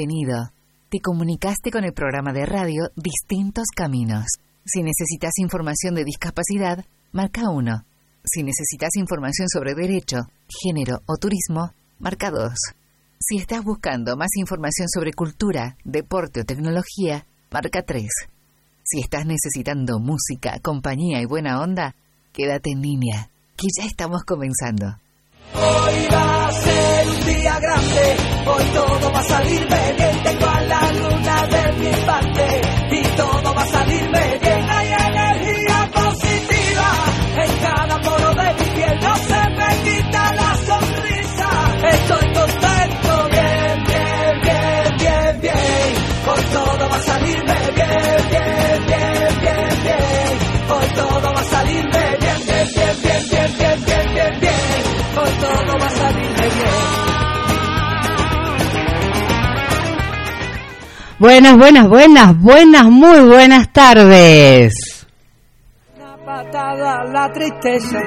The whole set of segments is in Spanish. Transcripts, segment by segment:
Bienvenido. Te comunicaste con el programa de radio Distintos Caminos. Si necesitas información de discapacidad, marca 1. Si necesitas información sobre derecho, género o turismo, marca 2. Si estás buscando más información sobre cultura, deporte o tecnología, marca 3. Si estás necesitando música, compañía y buena onda, quédate en línea, que ya estamos comenzando. Hoy va a ser un día grande, hoy todo va a salirme bien, y todo va a salirme bien, hay energía positiva en cada poro de mi piel, no se me quita la sonrisa, estoy contento, bien, bien, bien, bien, bien, hoy todo va a salirme bien, bien, bien, bien, bien, hoy todo va a salirme bien, bien, bien, bien, bien, bien, bien, bien, bien hoy todo va a salir Buenas, buenas, buenas, buenas, muy buenas tardes. Una patada la tristeza.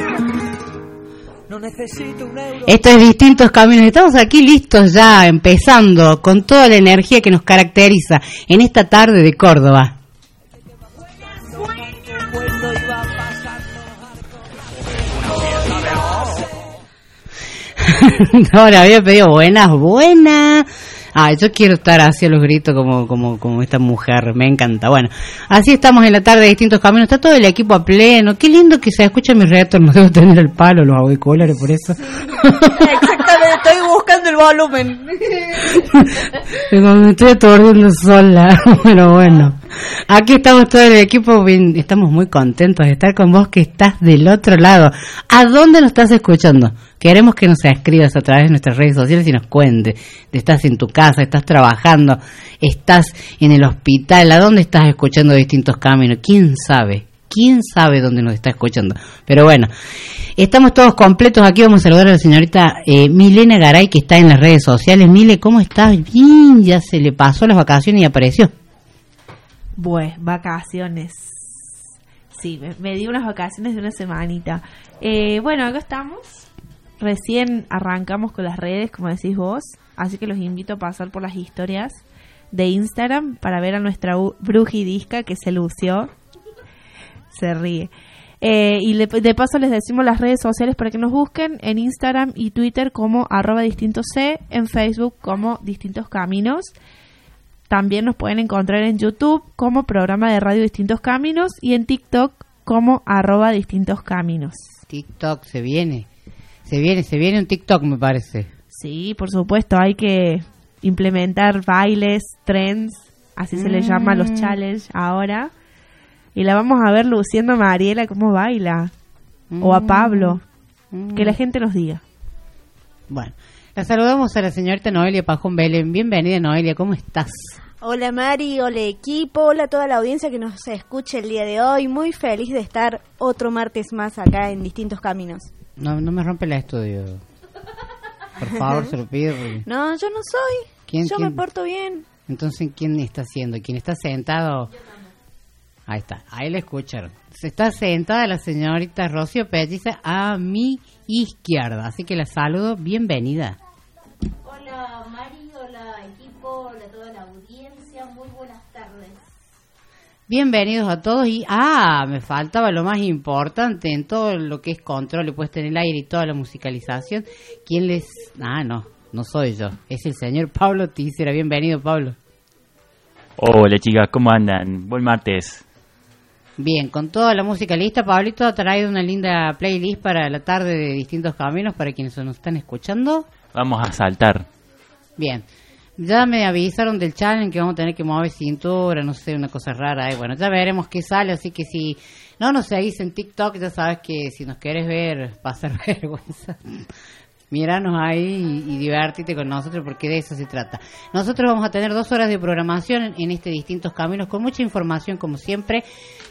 No necesito un euro. Esto es Distintos Caminos. Estamos aquí listos ya, empezando con toda la energía que nos caracteriza en esta tarde de Córdoba. No, le había pedido buenas, buenas. Ah, yo quiero estar hacia los gritos como, como, como esta mujer, me encanta. Bueno, así estamos en la tarde de distintos caminos, está todo el equipo a pleno, qué lindo que se escucha mi retorno, debo tener el palo, los auriculares por eso. Exactamente, estoy buscando el volumen. Me estoy aturdiendo sola, pero bueno. Aquí estamos todo el equipo, estamos muy contentos de estar con vos que estás del otro lado. ¿A dónde nos estás escuchando? Queremos que nos escribas a través de nuestras redes sociales y nos cuentes. Estás en tu casa, estás trabajando, estás en el hospital, ¿a dónde estás escuchando distintos caminos? ¿Quién sabe? ¿Quién sabe dónde nos está escuchando? Pero bueno, estamos todos completos. Aquí vamos a saludar a la señorita eh, Milena Garay, que está en las redes sociales. Mile, ¿cómo estás? Bien, ya se le pasó las vacaciones y apareció. Pues, vacaciones. Sí, me, di unas vacaciones de una semanita. Eh, bueno, acá estamos. Recién arrancamos con las redes, como decís vos. Así que los invito a pasar por las historias de Instagram para ver a nuestra brujidisca que se lució. Se ríe. Eh, y le- de paso les decimos las redes sociales para que nos busquen en Instagram y Twitter como arroba distintos C, en Facebook como distintos caminos. También nos pueden encontrar en YouTube como programa de radio Distintos Caminos y en TikTok como arroba distintos caminos. TikTok se viene. Se viene, se viene un TikTok, me parece. Sí, por supuesto, hay que implementar bailes, trends, así se les llama a los challenge ahora. Y la vamos a ver luciendo a Mariela cómo baila. O a Pablo. Que la gente nos diga. Bueno, la saludamos a la señorita Noelia Pajón Belén. Bienvenida, Noelia, ¿cómo estás? Hola Mari, hola equipo, hola a toda la audiencia que nos escuche el día de hoy. Muy feliz de estar otro martes más acá en distintos caminos. No, no me rompe el estudio. Por favor, se lo pido. No, yo no soy. ¿Quién, yo quién? me porto bien. Entonces, ¿quién está haciendo? ¿Quién está sentado? Ahí está, ahí la escucharon. Se está sentada la señorita Rocío Pelliza a mi izquierda. Así que la saludo, bienvenida. Hola Mari, hola equipo, hola toda la audiencia, muy buenas tardes. Bienvenidos a todos y ah, me faltaba lo más importante en todo lo que es control y puesta en el aire y toda la musicalización. ¿Quién les? Ah, no, no soy yo, es el señor Pablo Tícera. Bienvenido, Pablo. Hola chicas, ¿cómo andan? Buen martes. Bien, con toda la música lista, Pablito ha traído una linda playlist para la tarde de distintos caminos para quienes nos están escuchando. Vamos a saltar. Bien, ya me avisaron del challenge que vamos a tener que mover cintura, no sé, una cosa rara. Bueno, ya veremos qué sale, así que si no nos seguís en TikTok, ya sabes que si nos quieres ver, pasar vergüenza. Míranos ahí y, y divertite con nosotros porque de eso se trata. Nosotros vamos a tener dos horas de programación en, este distintos caminos con mucha información como siempre,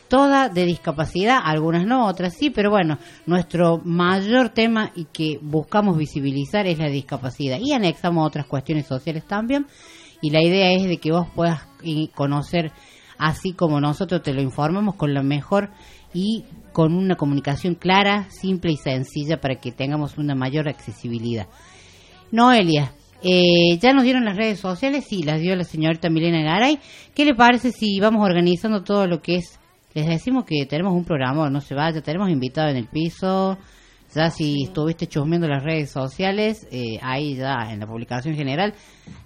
toda de discapacidad, algunas no, otras sí, pero bueno, nuestro mayor tema y que buscamos visibilizar es la discapacidad y anexamos otras cuestiones sociales también y la idea es de que vos puedas conocer así como nosotros te lo informamos con la mejor y con una comunicación clara, simple y sencilla para que tengamos una mayor accesibilidad. Noelia, Eh, ya nos dieron las redes sociales, sí, las dio la señorita Milena Garay. ¿Qué le parece si vamos organizando todo lo que es? Les decimos que tenemos un programa, no se vaya, tenemos invitado en el piso. Ya si estuviste chusmeando las redes sociales, eh, ahí ya en la publicación general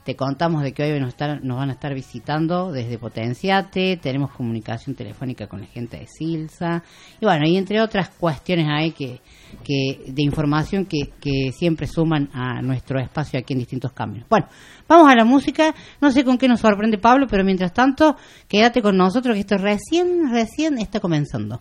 te contamos de que hoy nos, están- nos van a estar visitando desde Potenciate, tenemos comunicación telefónica con la gente de Silsa, y bueno, y entre otras cuestiones hay que, que de información que, que siempre suman a nuestro espacio aquí en distintos caminos. Bueno, vamos a la música, no sé con qué nos sorprende Pablo, pero mientras tanto, quédate con nosotros que esto recién, recién está comenzando.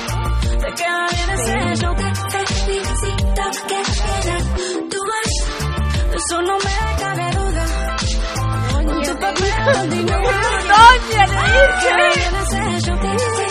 ese show. Te felicito que bien actúas. Eso no me cabe duda. Con tu papel continúa. Te queda bien ese show. Te felicito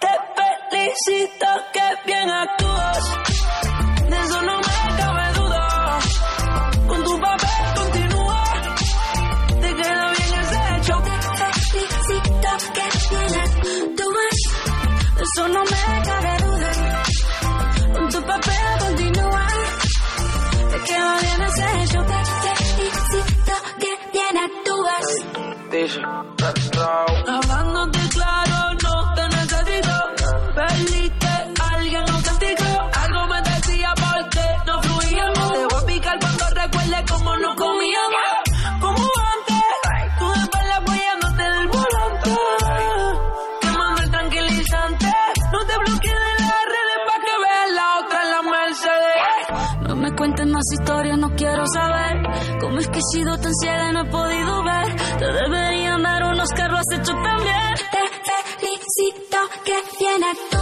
Te felicito que bien actúas. De eso no me cabe duda. Con tu papel continúa. Te queda bien ese hecho. Te felicito que bien actúas. De eso no me cabe duda. Con tu papel continúa. Te queda bien ese hecho. Te felicito que bien actúas. Hablándote he sido tan ciega y no he podido ver. Te deberían dar unos carros has hecho también. Te felicito que bien actúas.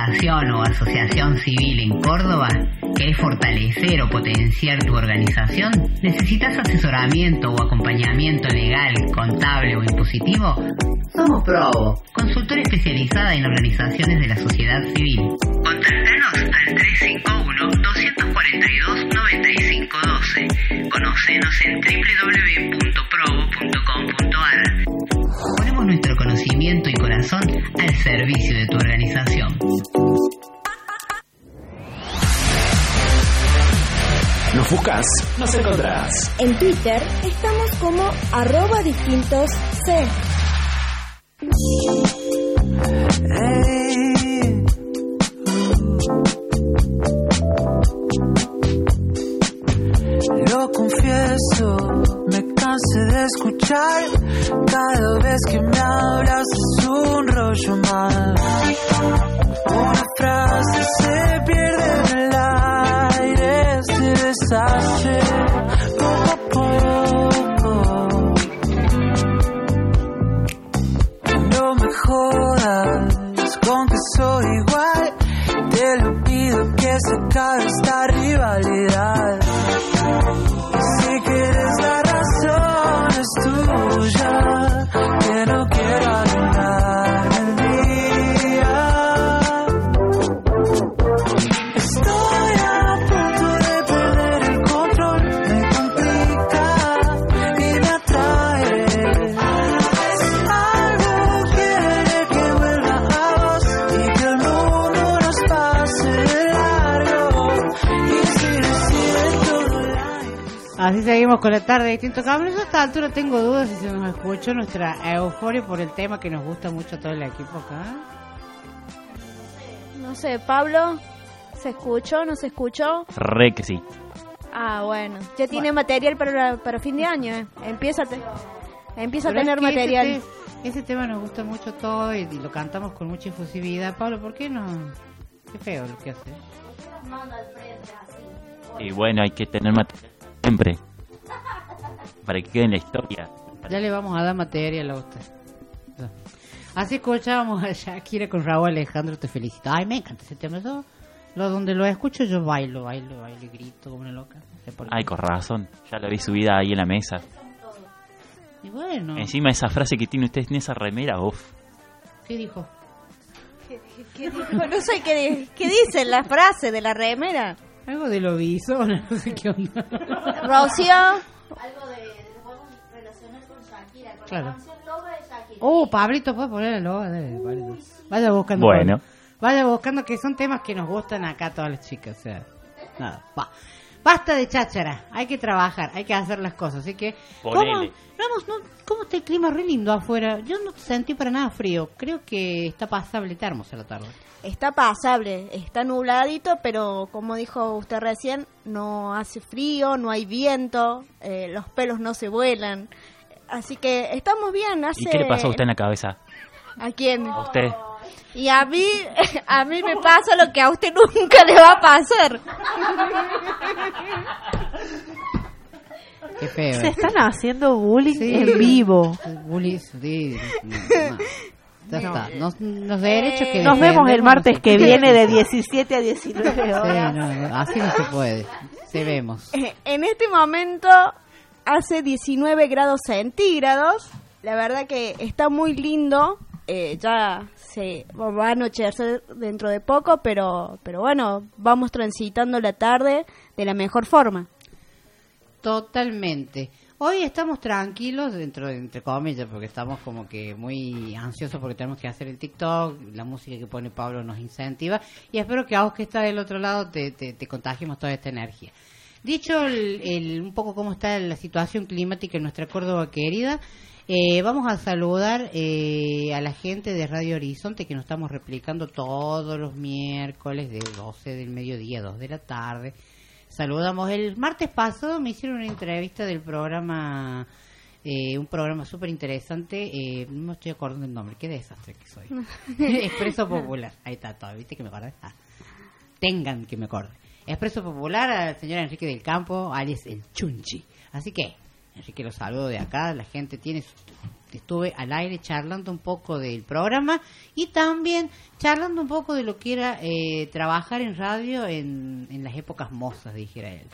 Fundación o asociación civil en Córdoba? ¿Querés fortalecer o potenciar tu organización? ¿Necesitas asesoramiento o acompañamiento legal, contable o impositivo? Somos Probo, consultora especializada en organizaciones de la sociedad civil. Contáctanos al 351-242-9512. Conocenos en www.probo.com.ar. Ponemos nuestro conocimiento y corazón al servicio de tu organización. Nos buscas, nos encontrás. En Twitter estamos como arroba distintos C. Lo confieso, me cansé de escuchar cada vez que me hablas es un rollo más. Una frase se pierde en el aire, se deshace poco a poco. No me jodas con que soy igual, te lo pido que se acabe esta rivalidad. Si quieres la razón es Así seguimos con la tarde de distintos. Yo a esta altura tengo dudas si se nos escuchó nuestra euforia por el tema que nos gusta mucho a todo el equipo acá. No sé, Pablo, ¿se escuchó? ¿No se escuchó? Re que sí. Ah, bueno. Ya tiene material para, para fin de año, ¿eh? Empieza a, te- empieza a es tener ese material. te- Ese, tema nos gusta mucho todo y, y lo cantamos con mucha efusividad. Pablo, ¿por qué no? Qué feo lo que hace. Manda al frente así. Y bueno, hay que tener material siempre. Para que quede en la historia. Ya le vamos a dar material a usted. Ya. Así escuchábamos a Shakira con Raúl Alejandro, te felicito. Ay, me encanta ese tema. Yo, lo, donde lo escucho yo bailo, bailo, bailo y grito como una loca. No sé por qué. Ay, con razón. Ya la vi subida ahí en la mesa. Y bueno, Encima esa frase que tiene usted en esa remera, uff. ¿qué dijo? ¿Qué dijo? No sé qué, qué dice la frase de la remera. Algo de lo viso, no sé qué onda. Rocío, Algo de, lo podemos relacionar con Shakira, con Claro. la canción Loba de Shakira. Oh, Pablito, puede ponerlo. debe, Pablito. Vaya buscando. Bueno. Vaya buscando que son temas que nos gustan acá a todas las chicas. O sea, nada, va. Basta de cháchara, hay que trabajar, hay que hacer las cosas. Así que, ¿cómo, no, ¿cómo está el clima re lindo afuera? Yo no sentí para nada frío. Creo que está pasable, está hermosa la tarde. está pasable, está nubladito, pero como dijo usted recién, no hace frío, no hay viento, eh, los pelos no se vuelan. Así que estamos bien. Hace... ¿Y qué le pasó a usted en la cabeza? ¿A quién? A usted. Y a mí, a mí me pasa lo que a usted nunca le va a pasar. Qué feo. Se eh. están haciendo bullying Sí. en vivo. Bully, sí, no, no. Ya está. Nos, los derechos que Nos vemos el martes no que viene de 17 a 19 Sí, horas. no, no, así no se puede. Se vemos. Eh, En este momento hace 19 grados centígrados. La verdad que está muy lindo. Eh, ya se va a anochecer dentro de poco, pero, pero bueno, vamos transitando la tarde de la mejor forma. Totalmente. Hoy estamos tranquilos, dentro de, entre comillas, porque estamos como que muy ansiosos porque tenemos que hacer el TikTok, la música que pone Pablo nos incentiva y espero que a vos que está del otro lado te, te, te contagiemos toda esta energía. Dicho el, un poco cómo está la situación climática en nuestra Córdoba querida, eh, vamos a saludar eh, a la gente de Radio Horizonte que nos estamos replicando todos los miércoles de 12 del mediodía, 2 de la tarde. Saludamos. El martes pasado me hicieron una entrevista del programa, eh, un programa súper interesante. Eh, no me estoy acordando el nombre, qué desastre que soy. Expreso Popular. Ahí está todo, ¿viste que me acordé? Ah, tengan que me acorde. Expreso Popular al señor Enrique del Campo, alias el Chunchi. Así que, Enrique, lo saludo de acá. La gente tiene. Estuve al aire charlando un poco del programa y también charlando un poco de lo que era eh, trabajar en radio en, en las épocas mozas, dijera él.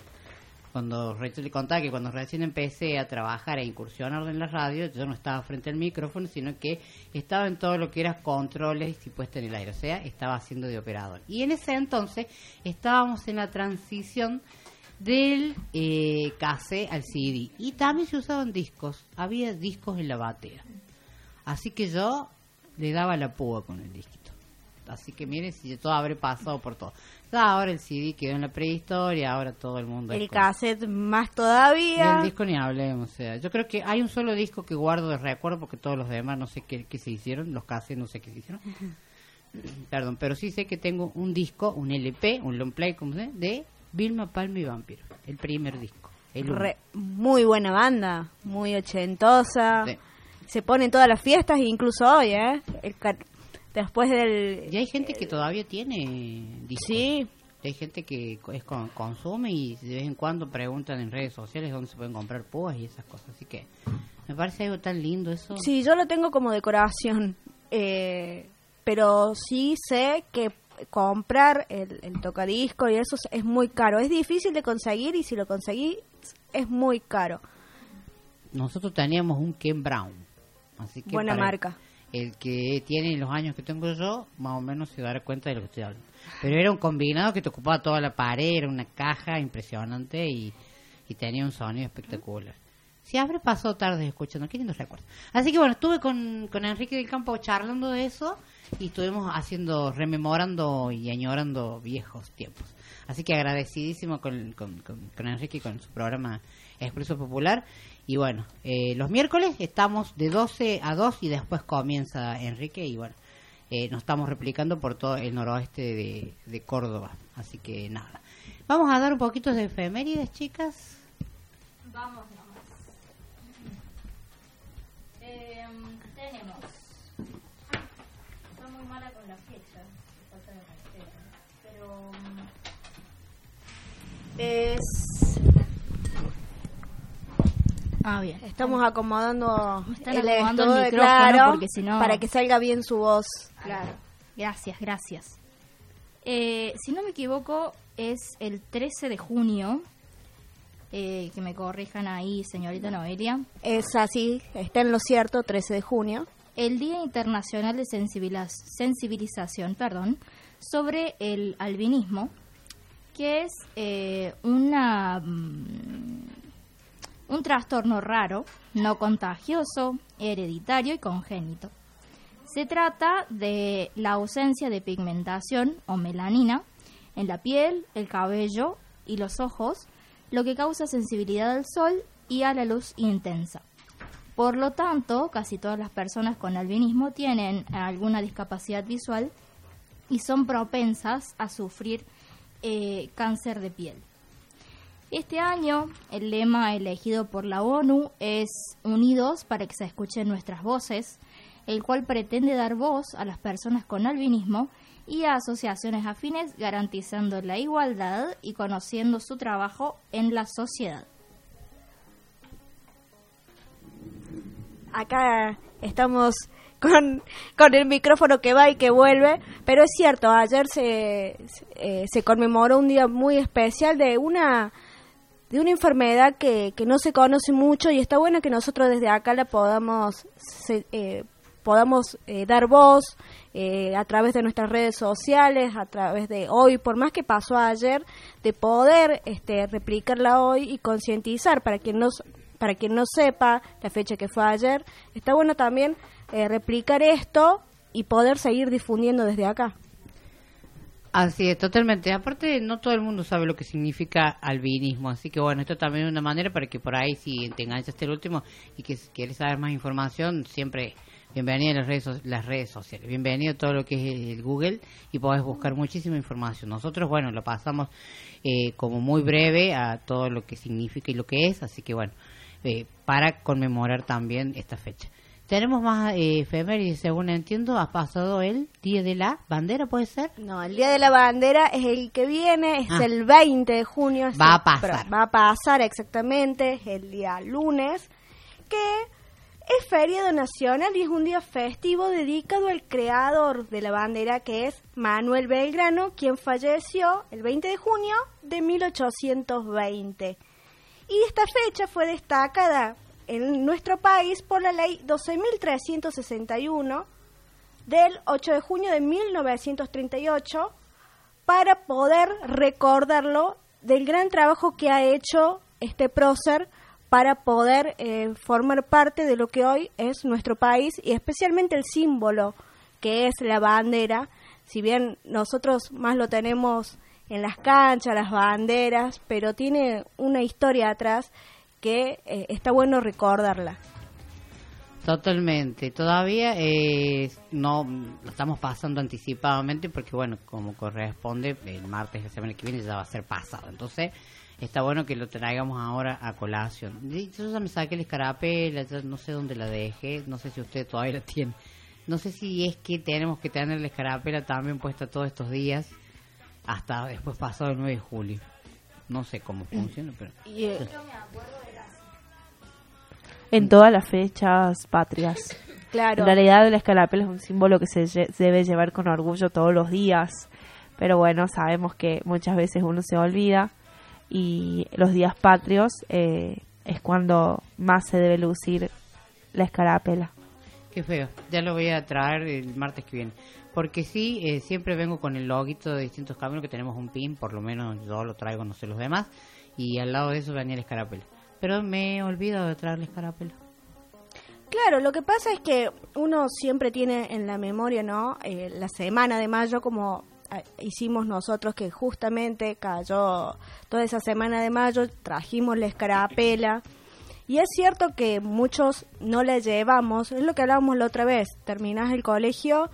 Cuando recién le contaba que cuando recién empecé a trabajar e incursionar en la radio, yo no estaba frente al micrófono, sino que estaba en todo lo que era controles y puesta en el aire, o sea, estaba haciendo de operador. Y en ese entonces estábamos en la transición del eh, cassette al CD y también se usaban discos, había discos en la batea. Así que yo le daba la púa con el disquito. Así que miren si yo todo habré pasado por todo. Ya ahora el CD quedó en la prehistoria, ahora todo el mundo El con- cassette más y todavía. el disco ni hablemos, o sea, yo creo que hay un solo disco que guardo de recuerdo porque todos los demás no sé qué, qué se hicieron, los cassettes no sé qué se hicieron. Perdón, pero sí sé que tengo un disco, un LP, un long play, como se de Vilma Palma y Vampiro, el primer disco. El uno. Re- muy buena banda, muy ochentosa. Sí. Se pone en todas las fiestas, incluso hoy, ¿eh? El después del... Y hay gente que todavía tiene discos. Sí, Hay gente que es consume y de vez en cuando preguntan en redes sociales dónde se pueden comprar púas y esas cosas. Así que me parece algo tan lindo eso. sí, yo lo tengo como decoración. Eh, pero sí sé que comprar el, el tocadisco y eso es muy caro. Es difícil de conseguir y si lo conseguí es muy caro. Nosotros teníamos un Ken Brown. Así que Buena marca. El que tiene los años que tengo yo, más o menos se dará cuenta de lo que estoy hablando. Pero era un combinado que te ocupaba toda la pared, era una caja impresionante y, y tenía un sonido espectacular. Si habré pasado tarde escuchando, qué lindo recuerdo. Así que bueno, estuve con, con Enrique del Campo charlando de eso y estuvimos haciendo, rememorando y añorando viejos tiempos. Así que agradecidísimo con, con, con, Enrique y con su programa Expreso Popular. Y bueno, eh, los miércoles estamos de 12 a 2 y después comienza Enrique y bueno, eh, nos estamos replicando por todo el noroeste de, de Córdoba. Así que nada. Vamos a dar un poquito de efemérides, chicas. Vamos nomás. Eh, tenemos. Estoy muy mala con la fecha. falta de respeto, Pero. mm, Es... Ah, bien. Estamos acomodando el acomodando el micrófono claro, porque si no- para que salga bien su voz. Claro. Gracias, gracias. Eh, si no me equivoco, es el 13 de junio. eh, que me corrijan ahí, señorita Noelia. Es así, está en lo cierto, 13 de junio. El Día Internacional de Sensibiliz- Sensibilización perdón, sobre el albinismo, que es eh, mm, un trastorno raro, no contagioso, hereditario y congénito. Se trata de la ausencia de pigmentación o melanina en la piel, el cabello y los ojos, lo que causa sensibilidad al sol y a la luz intensa. Por lo tanto, casi todas las personas con albinismo tienen alguna discapacidad visual y son propensas a sufrir eh, cáncer de piel. Este año, el lema elegido por la ONU es Unidos para que se escuchen nuestras voces, el cual pretende dar voz a las personas con albinismo y a asociaciones afines garantizando la igualdad y conociendo su trabajo en la sociedad. Acá estamos con, con el micrófono que va y que vuelve, pero es cierto, ayer se, eh, se conmemoró un día muy especial de una de una enfermedad que, que no se conoce mucho y está bueno que nosotros desde acá la podamos se- eh, podamos eh, dar voz eh, a través de nuestras redes sociales, a través de hoy, por más que pasó ayer, de poder este, replicarla hoy y concientizar. Para quien no para quien no sepa la fecha que fue ayer, está bueno también eh, replicar esto y poder seguir difundiendo desde acá. Así es, totalmente. Aparte, no todo el mundo sabe lo que significa albinismo, así que bueno, esto también es una manera para que por ahí, si te enganchaste el último y que si quieres saber más información, siempre bienvenido a las redes, las redes sociales, bienvenido a todo lo que es el Google y podés buscar muchísima información. Nosotros, bueno, lo pasamos eh, como muy breve a todo lo que significa y lo que es, así que bueno, eh, para conmemorar también esta fecha. Tenemos más eh, efemérides, según entiendo, ha pasado el Día de la Bandera, ¿puede ser? No, el Día de la Bandera es el que viene, es Ah. el 20 de junio. Va a pasar. Va a pasar exactamente, es el día lunes, que es feriado nacional y es un día festivo dedicado al creador de la bandera, que es Manuel Belgrano, quien falleció el 20 de junio de 1820. Y esta fecha fue destacada en nuestro país por la ley 12.361 del 8 de junio de 1938 para poder recordarlo del gran trabajo que ha hecho este prócer para poder eh, formar parte de lo que hoy es nuestro país y especialmente el símbolo que es la bandera. Si bien nosotros más lo tenemos en las canchas, las banderas, pero tiene una historia atrás que eh, está bueno recordarla. Totalmente. Todavía eh, no lo estamos pasando anticipadamente porque, bueno, como corresponde, el martes de la semana que viene ya va a ser pasado. Entonces, está bueno que lo traigamos ahora a colación. Yo ya me saqué la escarapela, ya no sé dónde la dejé, no sé si usted todavía la tiene. No sé si es que tenemos que tener la escarapela también puesta todos estos días hasta después pasado el 9 de julio. No sé cómo funciona, pero... Y, eh, En todas las fechas patrias. claro. En realidad la escarapela es un símbolo que se lle- debe llevar con orgullo todos los días. Pero bueno, sabemos que muchas veces uno se olvida y los días patrios eh, es cuando más se debe lucir la escarapela. Qué feo. Ya lo voy a traer el martes que viene. Porque sí, eh, siempre vengo con el loguito de distintos caminos que tenemos un pin, por lo menos yo lo traigo, no sé los demás. Y al lado de eso venía la escarapela. Pero me he olvidado de traerle escarapela. Claro, lo que pasa es que uno siempre tiene en la memoria, ¿no? Eh, la semana de mayo, como eh, hicimos nosotros, que justamente cayó toda esa semana de mayo, trajimos la escarapela. Y es cierto que muchos no la llevamos, es lo que hablábamos la otra vez, terminás el colegio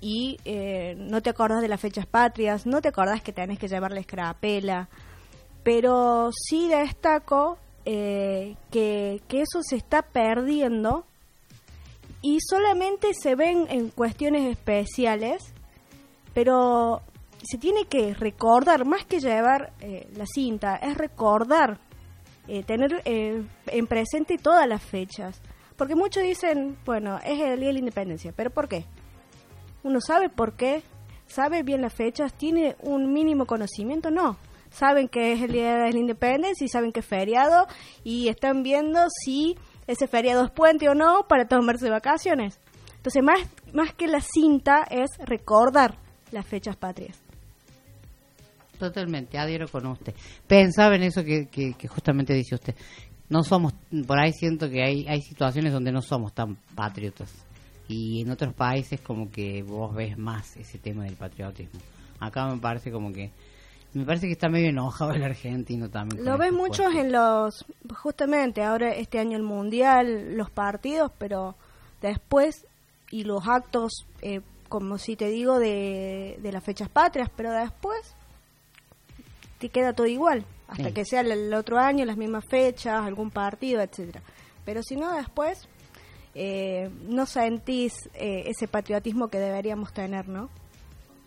y eh, no te acordás de las fechas patrias, no te acordás que tenés que llevar la escarapela, pero sí destaco eh, que, que eso se está perdiendo y solamente se ven en cuestiones especiales, pero se tiene que recordar, más que llevar eh, la cinta, es recordar, eh, tener eh, en presente todas las fechas. Porque muchos dicen, bueno, es el Día de la Independencia, pero ¿por qué? Uno sabe por qué, sabe bien las fechas, tiene un mínimo conocimiento, no. Saben que es el Día de la Independencia y saben que es feriado y están viendo si ese feriado es puente o no para tomarse vacaciones. Entonces, más, más que la cinta es recordar las fechas patrias. Totalmente, adhiero con usted. Pensaba en eso que, que, que justamente dice usted. No somos, por ahí siento que hay, hay situaciones donde no somos tan patriotas. Y en otros países como que vos ves más ese tema del patriotismo. Acá me parece como que, me parece que está medio enojado el argentino también. Lo ves muchos en los, justamente ahora este año el mundial, los partidos, pero después y los actos, eh, como si te digo, de, de las fechas patrias, pero después te queda todo igual, hasta Sí. que sea el, el otro año, las mismas fechas, algún partido, etcétera. Pero si no, después eh, no sentís eh, ese patriotismo que deberíamos tener, ¿no?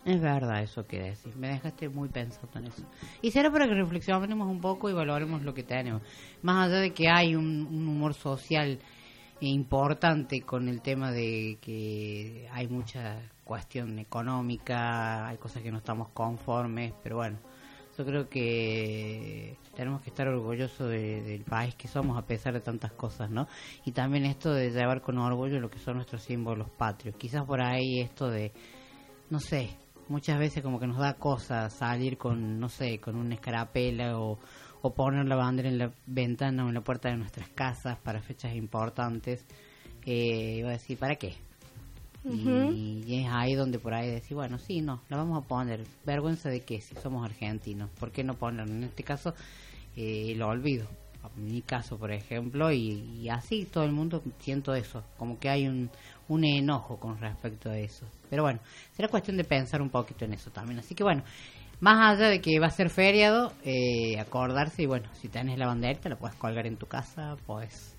Es verdad eso que decís, me dejaste muy pensando en eso. Y será para que reflexionemos un poco y valoremos lo que tenemos. Más allá de que hay un, un humor social importante con el tema de que hay mucha cuestión económica, hay cosas que no estamos conformes, pero bueno, yo creo que tenemos que estar orgullosos de- del país que somos a pesar de tantas cosas, ¿no? Y también esto de llevar con orgullo lo que son nuestros símbolos patrios. Quizás por ahí esto de no sé, muchas veces como que nos da cosa salir con, no sé, con una escarapela o, o poner la bandera en la ventana o en la puerta de nuestras casas para fechas importantes. Eh, iba a decir, ¿para qué? y, y es ahí donde por ahí decir, bueno, sí, no, la vamos a poner. Vergüenza de que si somos argentinos, ¿por qué no ponerlo? En este caso, eh, lo olvido. En mi caso, por ejemplo, y, y así todo el mundo siento eso, como que hay un, un enojo con respecto a eso. Pero bueno, será cuestión de pensar un poquito en eso también. Así que bueno, más allá de que va a ser feriado, eh, acordarse y bueno, si tenés la banderita la puedes colgar en tu casa, puedes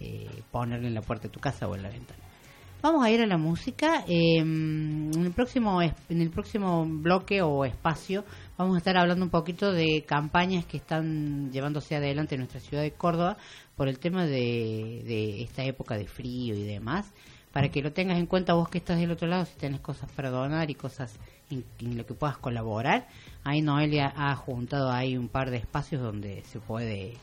eh, ponerla en la puerta de tu casa o en la ventana. Vamos a ir a la música. eh, en el próximo en el próximo bloque o espacio vamos a estar hablando un poquito de campañas que están llevándose adelante en nuestra ciudad de Córdoba por el tema de, de esta época de frío y demás. Para que lo tengas en cuenta vos que estás del otro lado, si tenés cosas para donar y cosas en, en lo que puedas colaborar. Ahí Noelia ha juntado ahí un par de espacios donde se puede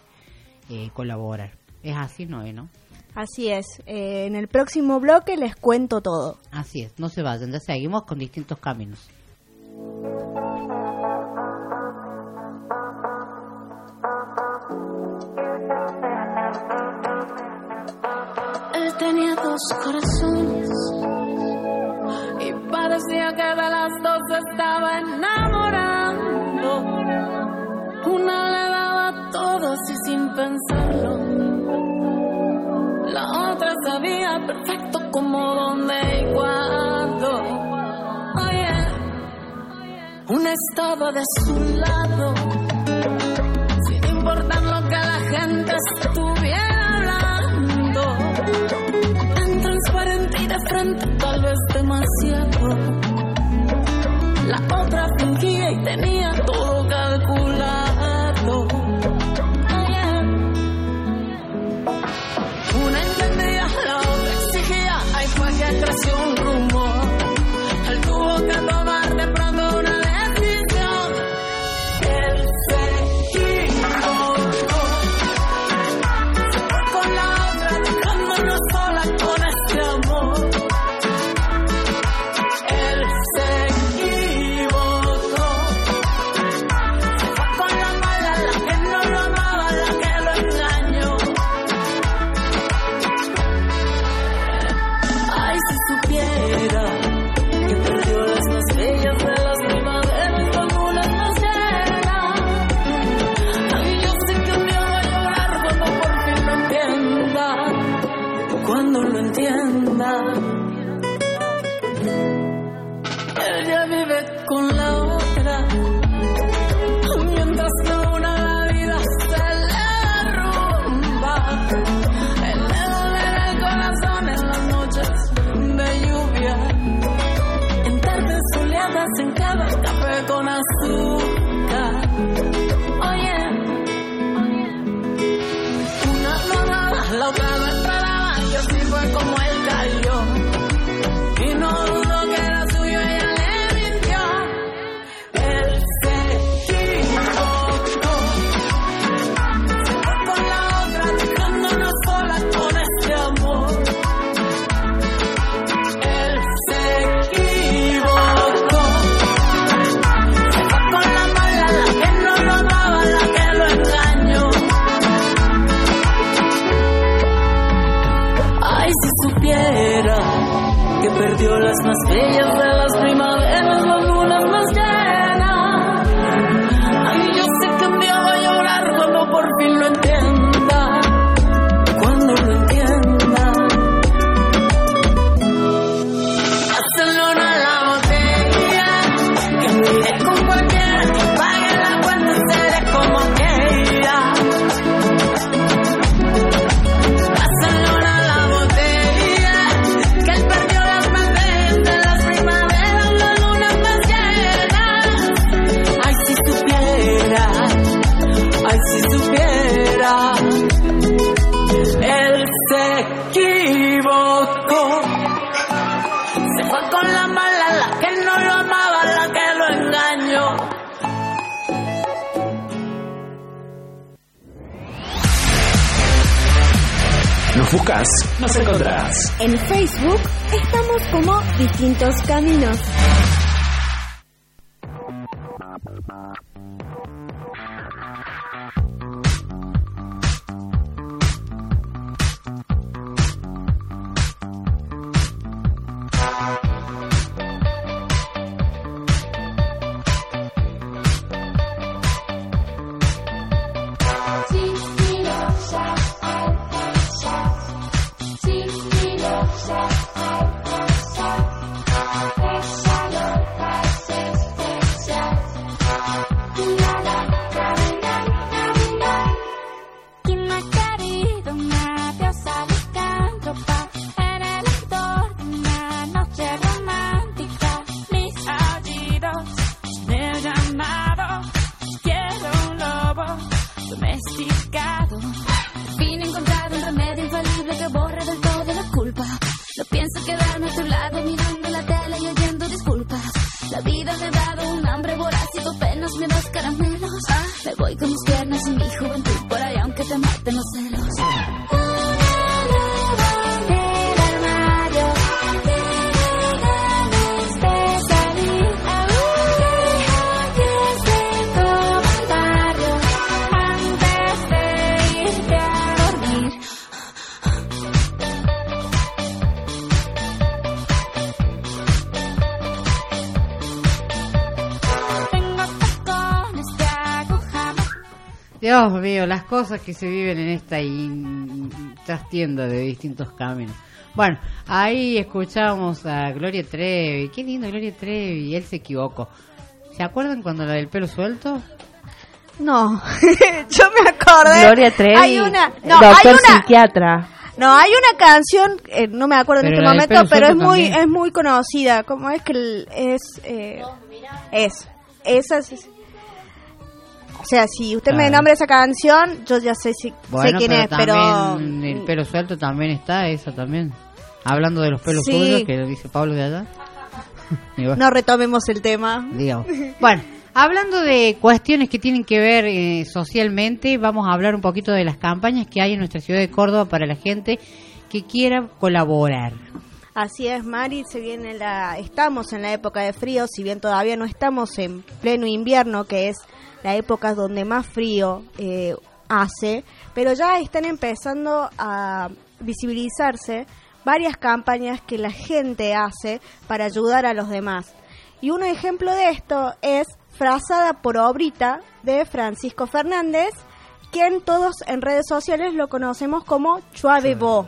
eh, colaborar. Es así, Noé, ¿no? Así es. Eh, en el próximo bloque les cuento todo. Así es, no se vayan, ya seguimos con distintos caminos. Él tenía dos corazones que de las dos estaba enamorando. Una le daba todo así sin pensarlo. La otra sabía perfecto cómo, dónde y cuándo. Oye, una estaba de su lado, sin importar lo que la gente estuviera hablando. Tan transparente y de frente, tal vez demasiado. La otra fingía y tenía todo que perdió las más bellas de las primaveras, las lunas más llenas. Ay, yo sé que un día va a llorar cuando por fin lo entienda. Nos encontrás. En Facebook estamos como Distintos Caminos. Dios mío, las cosas que se viven en esta in- trastienda de distintos caminos. Bueno, ahí escuchamos a Gloria Trevi. Qué lindo Gloria Trevi. Él se equivocó. ¿Se acuerdan cuando la del pelo suelto? No, yo me acordé. Gloria Trevi, Hay una, no, doctor hay una, psiquiatra. no, hay una canción, eh, no me acuerdo en este momento, pero es muy, también. es muy conocida. ¿Cómo es que el- es, eh, es, esa es, o sea, si usted me Claro. nombra esa canción, yo ya sé si, sé quién es, pero también el pelo suelto también está, esa también. Hablando de los pelos Sí. que lo dice Pablo de allá. No retomemos el tema. digamos. Bueno, hablando de cuestiones que tienen que ver eh, socialmente, vamos a hablar un poquito de las campañas que hay en nuestra ciudad de Córdoba para la gente que quiera colaborar. Así es, Mari, se viene la, estamos en la época de frío, si bien todavía no estamos en pleno invierno, que es la época donde más frío eh, hace, pero ya están empezando a visibilizarse varias campañas que la gente hace para ayudar a los demás. Y un ejemplo de esto es Frazada por Obrita de Francisco Fernández, quien todos en redes sociales lo conocemos como Chuave Bo.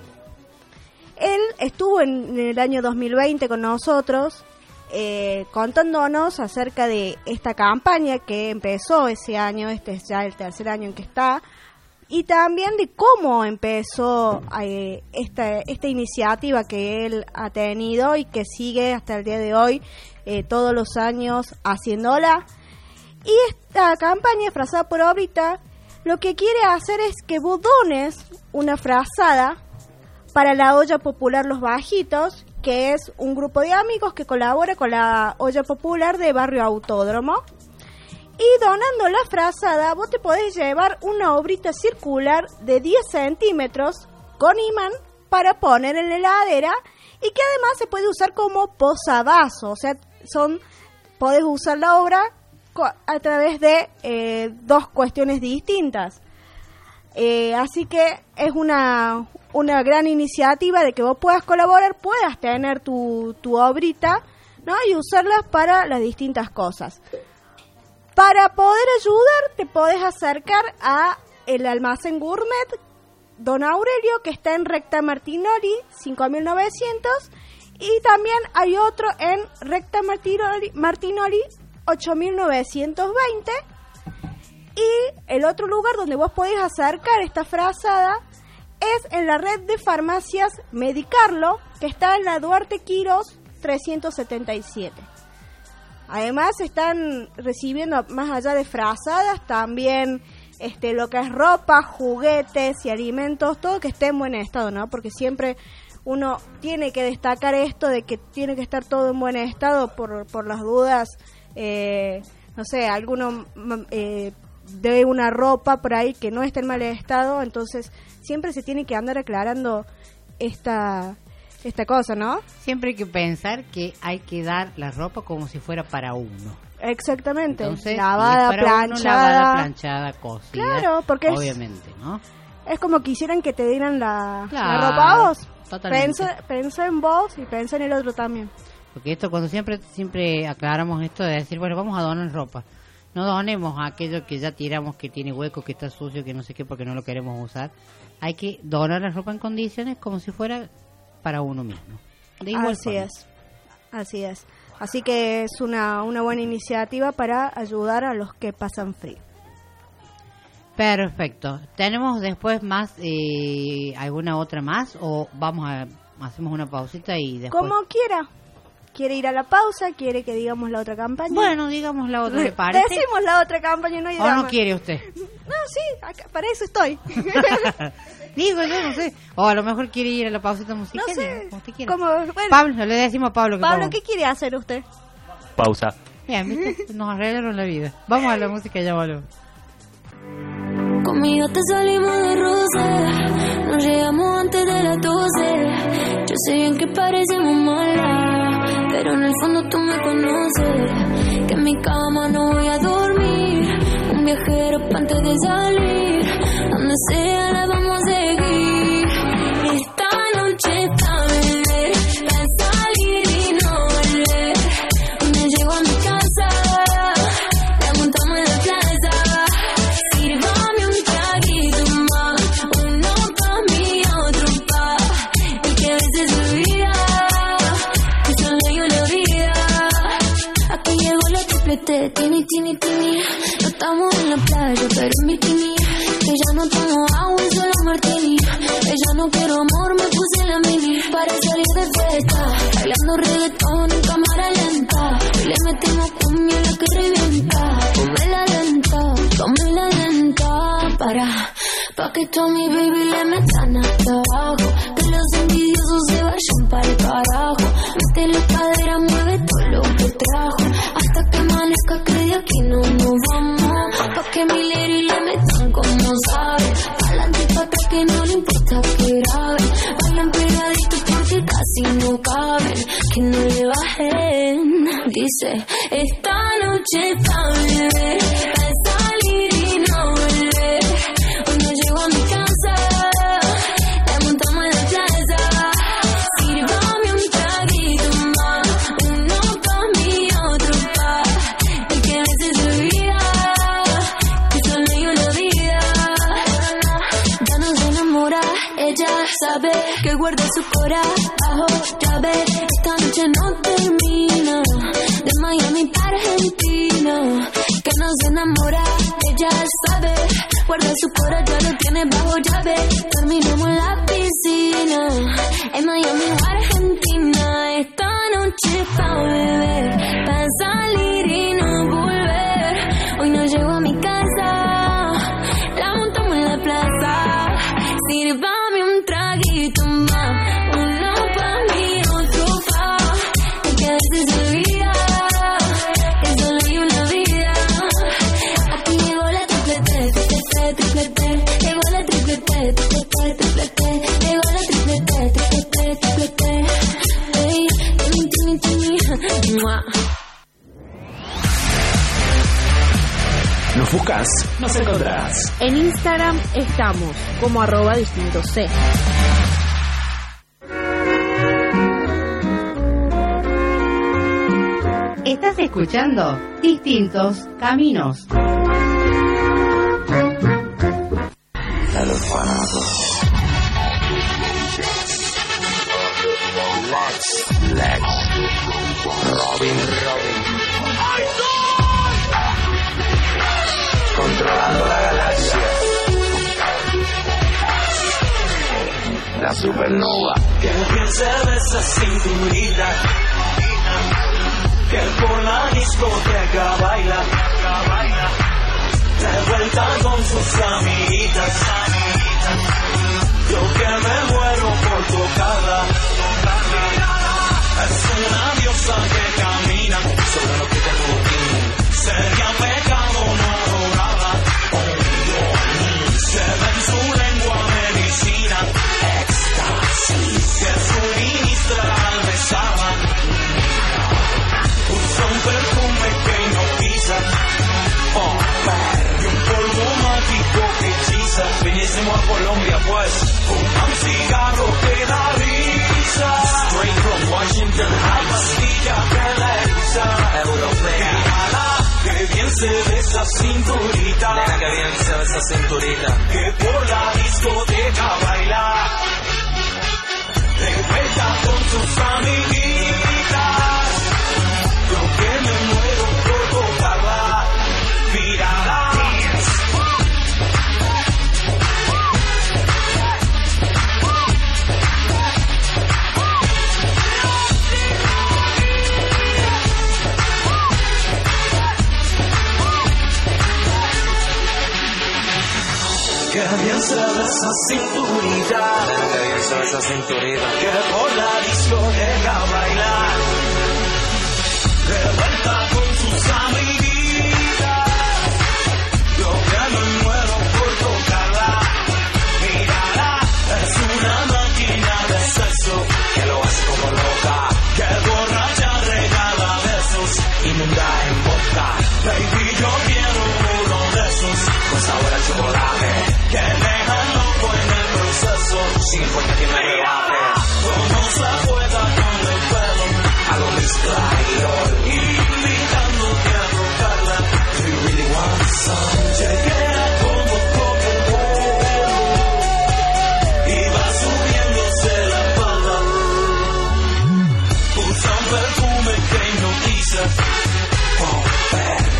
Él estuvo en el año 2020 con nosotros eh, contándonos acerca de esta campaña que empezó ese año, este es ya el tercer año en que está, y también de cómo empezó eh, esta, esta iniciativa que él ha tenido y que sigue hasta el día de hoy eh, todos los años haciéndola. Y esta campaña, frazada por ahorita, lo que quiere hacer es que vos dones una frazada para la olla popular Los Bajitos, que es un grupo de amigos que colabora con la olla popular de Barrio Autódromo. Y donando la frazada, vos te podés llevar una obrita circular de 10 centímetros con imán para poner en la heladera y que además se puede usar como posavasos. O sea, son podés usar la obra a través de eh, dos cuestiones distintas. Eh, así que es una, una gran iniciativa de que vos puedas colaborar, puedas tener tu, tu obrita ¿no? y usarlas para las distintas cosas. Para poder ayudar, te podés acercar a el almacén gourmet Don Aurelio, que está en Recta Martinoli, 5900. Y también hay otro en Recta Martinoli, Martinoli 8920. Y el otro lugar donde vos podés acercar esta frazada es en la red de farmacias Medicarlo, que está en la Duarte Quiros 377. Además están recibiendo más allá de frazadas también este lo que es ropa, juguetes y alimentos, todo que esté en buen estado, ¿no? Porque siempre uno tiene que destacar esto de que tiene que estar todo en buen estado por, por las dudas, eh, no sé, alguno mm, eh, de una ropa por ahí que no esté en mal estado, entonces siempre se tiene que andar aclarando esta esta cosa, ¿no? Siempre hay que pensar que hay que dar la ropa como si fuera para uno. Exactamente. Entonces, lavada, uno, planchada. lavada, planchada, cosida. Claro, porque es- obviamente, ¿no? Es como quisieran que te dieran la, la ropa a vos. Pensa, pensa en vos y pensa en el otro también. Porque esto cuando siempre siempre aclaramos esto de decir, bueno, vamos a donar ropa. No donemos aquello que ya tiramos, que tiene hueco, que está sucio, que no sé qué, porque no lo queremos usar. Hay que donar la ropa en condiciones como si fuera para uno mismo. De igual Así forma. es. Así es. Así que es una, una buena iniciativa para ayudar a los que pasan frío. Perfecto. ¿Tenemos después más, eh, alguna otra más? ¿O vamos a, hacemos una pausita y después? Como quiera. ¿Quiere ir a la pausa? ¿Quiere que digamos la otra campaña? Bueno, digamos la otra, ¿le parece? Decimos la otra campaña, no hay ¿O no quiere usted? No, sí, acá- para eso estoy. Digo, yo no sé. O a lo mejor quiere ir a la pausita musical. No sé. como usted quiera. Como, bueno, Pablo, le decimos a Pablo que Pablo, vamos. ¿qué quiere hacer usted? Pausa. Bien, ¿viste? Nos arreglaron la vida. Vamos a la música y ya volvemos. Conmigo te salimos de roce, nos llegamos antes de las 12. Yo sé bien que parecemos malas, pero en el fondo tú me conoces. Que en mi cama no voy a dormir, un viajero pa' antes de salir. Donde sea la vamos a seguir. Pa' que tú a mi baby le metan hasta abajo. Que Estamos como arroba distinto C. Estás escuchando Distintos Caminos. Supernova. Que se ve esa cinturita Que por la discoteca baila De vuelta con sus amiguitas. Yo que me muero por tocarla. Es una diosa que camina. Sobre lo que te Sería pecado no adorarla Vinésemos a Colombia, pues, un cigarro que da risa. Straight from Washington Heights, la. Europea. Que bien se ve esa cinturita. Nena, que bien se ve esa cinturita. que por la discoteca esa cinturita. Ve esa cinturita. que por la discoteca baila de vuelta con sus amiguitas. Yo que me muero por tocarla, mírala, es una máquina de sexo Que lo hace como loca. que borracha regala besos, Inunda en boca. baby yo quiero uno de esos Con sabor a chocolate. Proceso, Sin importar que me rebate. como se juega con el pelo. Hago mis traidor. invitándote a tocarla. Do you really want some? Llegué a como vuelo y va subiéndose la espalda. Usa un perfume que hipnotiza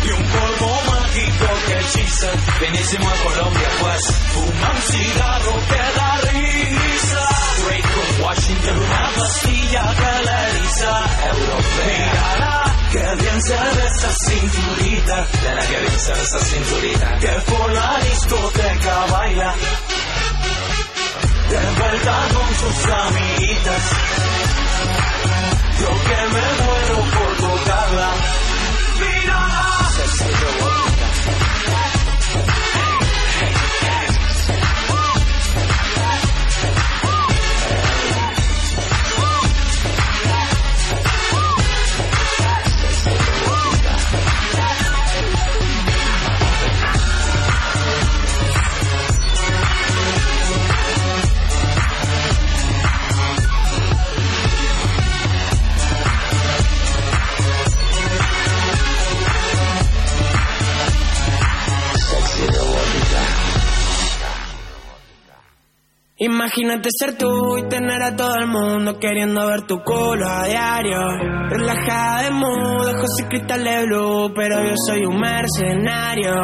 y un polvo mágico que hechiza. Vinésemos a Colombia, pues. Fuma un cigarro que da Washington Una pastilla que la eriza. Mírala, que bien se ve esa cinturita. Nena, que bien se ve esa cinturita. que por la discoteca baila de vuelta con sus amiguitas. Yo que me muero por tocarla. Mírala. Imagínate ser tú y tener a todo el mundo queriendo ver tu culo a diario. Relajada de mood, ojos y cristal de blue, pero yo soy un mercenario.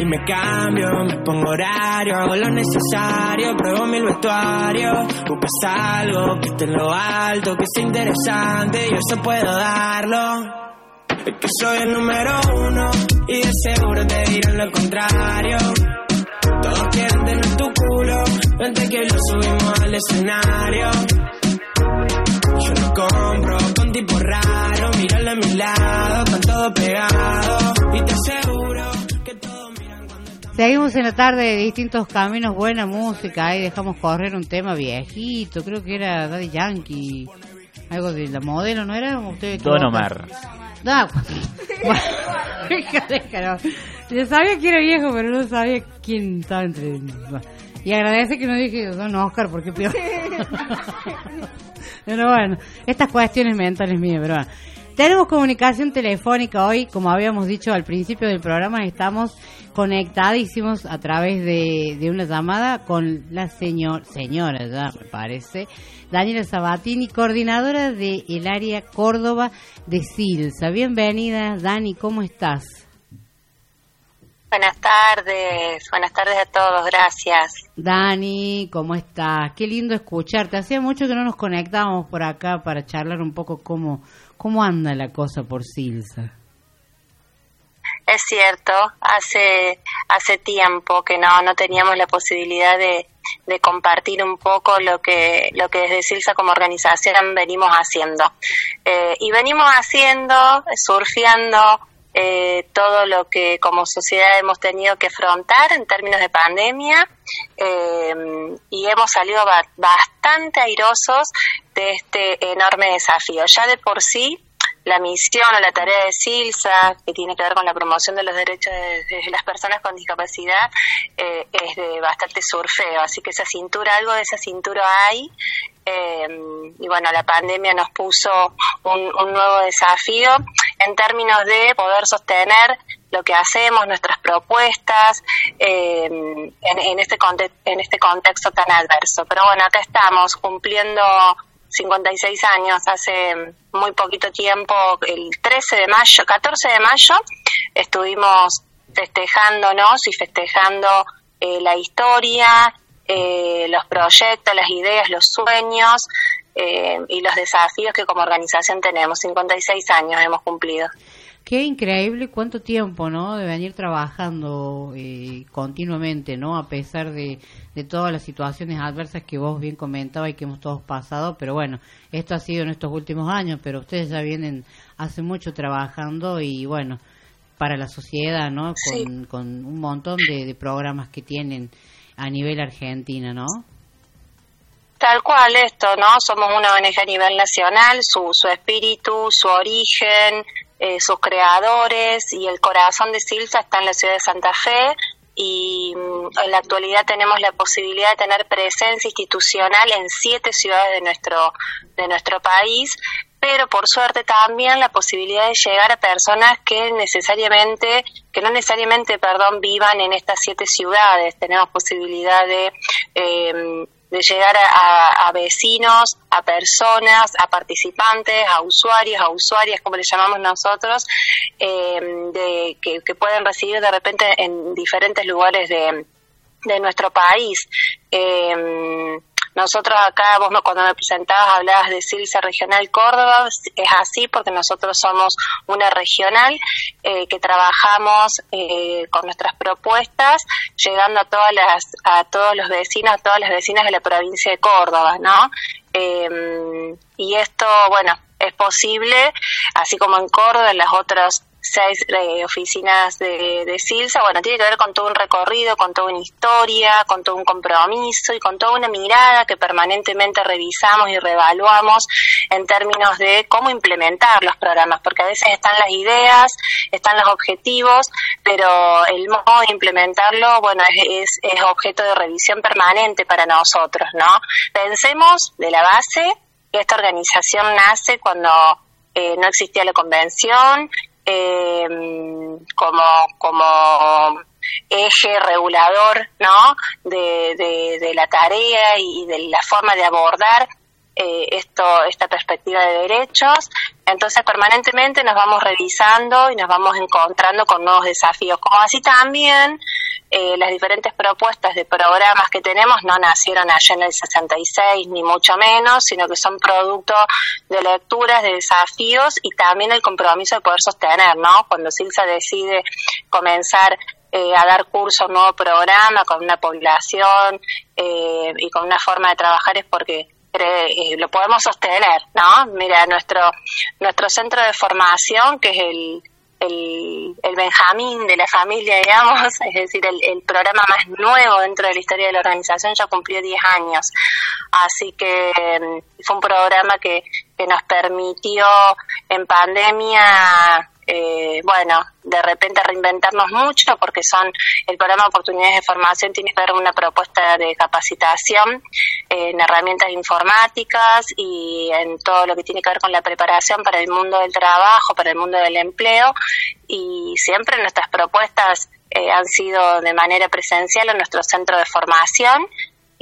Y me cambio, me pongo horario, hago lo necesario, pruebo mil vestuarios. Buscas algo que esté en lo alto, que sea interesante, yo eso puedo darlo. Es que soy el número uno y de seguro te dirán lo contrario. Todos quieren tener vente que lo subimos al escenario. Yo lo compro con tipo raro, míralo a mi lado, están todos pegados. Y te aseguro que todos miran cuando. Seguimos en la tarde de distintos caminos, buena música. Ahí dejamos correr un tema viejito, creo que era Daddy Yankee. Algo de la modelo, ¿no era? Usted Don Omar. Da, bueno. Yo sabía que era viejo, pero no sabía quién estaba entre. Y agradece que no dije Don Oscar, porque peor. pero bueno, estas cuestiones mentales mías, pero bueno. Tenemos comunicación telefónica hoy, como habíamos dicho al principio del programa, estamos conectadísimos a través de, de una llamada con la señor, señora ya me parece, Daniela Sabatini, coordinadora del el área Córdoba de Silsa. Bienvenida, Dani, ¿cómo estás? Buenas tardes, buenas tardes a todos, gracias. Dani, ¿cómo estás? Qué lindo escucharte. Hacía mucho que no nos conectábamos por acá para charlar un poco cómo, cómo anda la cosa por Silsa. Es cierto, hace hace tiempo que no no teníamos la posibilidad de, de compartir un poco lo que lo que desde Silsa como organización venimos haciendo Eh, y venimos haciendo, surfeando eh, todo lo que como sociedad hemos tenido que afrontar en términos de pandemia eh, y hemos salido ba- bastante airosos de este enorme desafío. Ya de por sí la misión o la tarea de SILSA, que tiene que ver con la promoción de los derechos de, de las personas con discapacidad, eh, es de bastante surfeo. Así que esa cintura, algo de esa cintura hay. Eh, y bueno, la pandemia nos puso un, nuevo desafío en términos de poder sostener lo que hacemos, nuestras propuestas, eh, en, en este en este contexto tan adverso. Pero bueno, acá estamos cumpliendo 56 años, hace muy poquito tiempo, el 13 de mayo, 14 de mayo, estuvimos festejándonos y festejando eh, la historia, eh, los proyectos, las ideas, los sueños eh, y los desafíos que como organización tenemos. 56 años hemos cumplido. Qué increíble cuánto tiempo, ¿no? De venir trabajando eh, continuamente, ¿no? A pesar de, de todas las situaciones adversas que vos bien comentabas y que hemos todos pasado, pero bueno, esto ha sido en estos últimos años, pero ustedes ya vienen hace mucho trabajando y bueno, para la sociedad, ¿no? Con, Sí. con un montón de, de programas que tienen a nivel Argentina, ¿no? Tal cual esto, ¿no? Somos una ONG a nivel nacional, su, su espíritu, su origen, eh, sus creadores y el corazón de Silsa está en la ciudad de Santa Fe y mm, en la actualidad tenemos la posibilidad de tener presencia institucional en siete ciudades de nuestro, de nuestro país pero por suerte también la posibilidad de llegar a personas que necesariamente, que no necesariamente, perdón, vivan en estas siete ciudades. Tenemos posibilidad de, de llegar a vecinos, a personas, a participantes, a usuarios, a usuarias, como le llamamos nosotros, eh, de, que, que pueden recibir de repente en diferentes lugares de, de nuestro país. Eh, nosotros acá, vos cuando me presentabas hablabas de Silsa Regional Córdoba, es así porque nosotros somos una regional eh, que trabajamos eh, con nuestras propuestas, llegando a todas las, a todos los vecinos, a todas las vecinas de la provincia de Córdoba, ¿no? Eh, y esto, bueno, es posible, así como en Córdoba, en las otras seis eh, oficinas de, Silsa, bueno, tiene que ver con todo un recorrido, con toda una historia, con todo un compromiso y con toda una mirada que permanentemente revisamos y reevaluamos en términos de cómo implementar los programas, porque a veces están las ideas, están los objetivos, pero el modo de implementarlo, bueno, es, es, es objeto de revisión permanente para nosotros, ¿no? Pensemos de la base que esta organización nace cuando eh, no existía la convención, eh, como, como eje regulador, ¿no? De, de, de la tarea y de la forma de abordar eh, esto, esta perspectiva de derechos. Entonces, permanentemente nos vamos revisando y nos vamos encontrando con nuevos desafíos, como así también eh, las diferentes propuestas de programas que tenemos no nacieron allá en el 66, ni mucho menos, sino que son producto de lecturas, de desafíos y también el compromiso de poder sostener, ¿no? Cuando Silsa decide comenzar eh, a dar curso a un nuevo programa con una población eh, y con una forma de trabajar es porque lo podemos sostener, ¿no? Mira, nuestro nuestro centro de formación, que es el, el, el Benjamín de la familia, digamos, es decir, el, el, programa más nuevo dentro de la historia de la organización, ya cumplió 10 años. Así que mm, fue un programa que, que nos permitió en pandemia eh, bueno, de repente reinventarnos mucho porque son el programa de oportunidades de formación tiene que ver una propuesta de capacitación en herramientas informáticas y en todo lo que tiene que ver con la preparación para el mundo del trabajo, para el mundo del empleo. Y siempre nuestras propuestas eh, han sido de manera presencial en nuestro centro de formación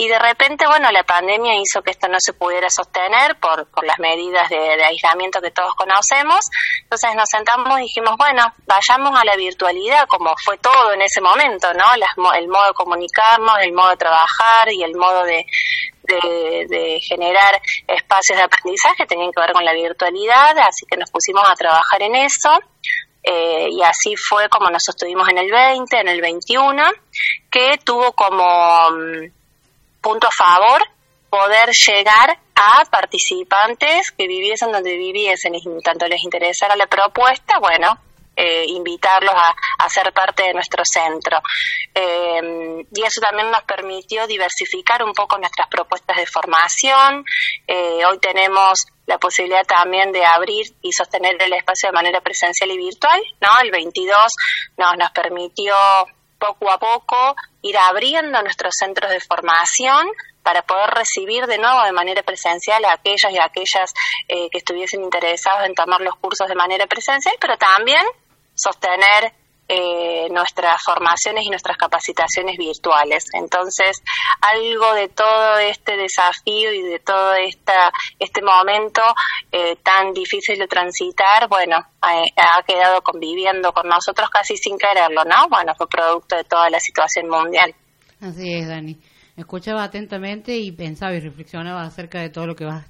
y de repente, bueno, la pandemia hizo que esto no se pudiera sostener por, por las medidas de, aislamiento que todos conocemos. Entonces nos sentamos y dijimos, bueno, vayamos a la virtualidad, como fue todo en ese momento, ¿no? Las, el modo de comunicarnos, el modo de trabajar y el modo de, de, generar espacios de aprendizaje tenían que ver con la virtualidad, así que nos pusimos a trabajar en eso. Eh, y así fue como nos sostuvimos en el 20, en el 21, que tuvo como punto a favor poder llegar a participantes que viviesen donde viviesen y tanto les interesara la propuesta, bueno, eh, invitarlos a, a, ser parte de nuestro centro. Eh, y eso también nos permitió diversificar un poco nuestras propuestas de formación. Eh, hoy tenemos la posibilidad también de abrir y sostener el espacio de manera presencial y virtual, ¿no? El 22 nos, nos permitió poco a poco ir abriendo nuestros centros de formación para poder recibir de nuevo de manera presencial a aquellos y aquellas eh, que estuviesen interesados en tomar los cursos de manera presencial, pero también sostener eh, nuestras formaciones y nuestras capacitaciones virtuales. Entonces, algo de todo este desafío y de todo esta, este momento eh, tan difícil de transitar, bueno, ha, ha, quedado conviviendo con nosotros casi sin quererlo, ¿no? Bueno, fue producto de toda la situación mundial. Así es, Dani. Escuchaba atentamente y pensaba y reflexionaba acerca de todo lo que vas